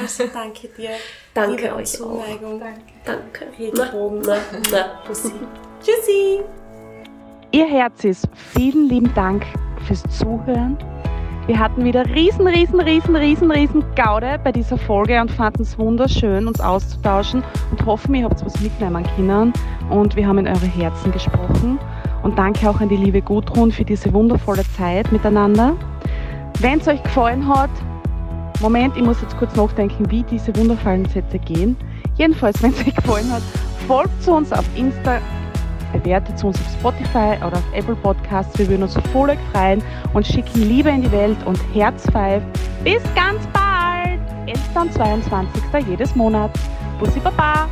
Also danke dir. Danke Liebe euch auch. Zuneigung. Danke. Regenbogen. Na, na, Pussy. Tschüssi. Ihr Herzis, vielen lieben Dank fürs Zuhören. Wir hatten wieder riesen, riesen, riesen, riesen, riesen Gaude bei dieser Folge und fanden es wunderschön, uns auszutauschen und hoffen, ihr habt was mitnehmen können und wir haben in eure Herzen gesprochen. Und danke auch an die liebe Gudrun für diese wundervolle Zeit miteinander. Wenn es euch gefallen hat, Moment, ich muss jetzt kurz nachdenken, wie diese wundervollen Sätze gehen. Jedenfalls, wenn es euch gefallen hat, folgt zu uns auf Insta, bewertet uns auf Spotify oder auf Apple Podcasts. Wir würden uns voll freuen und schicken Liebe in die Welt und Herz Five. Bis ganz bald! 11. und 22. jedes Monat. Bussi Baba!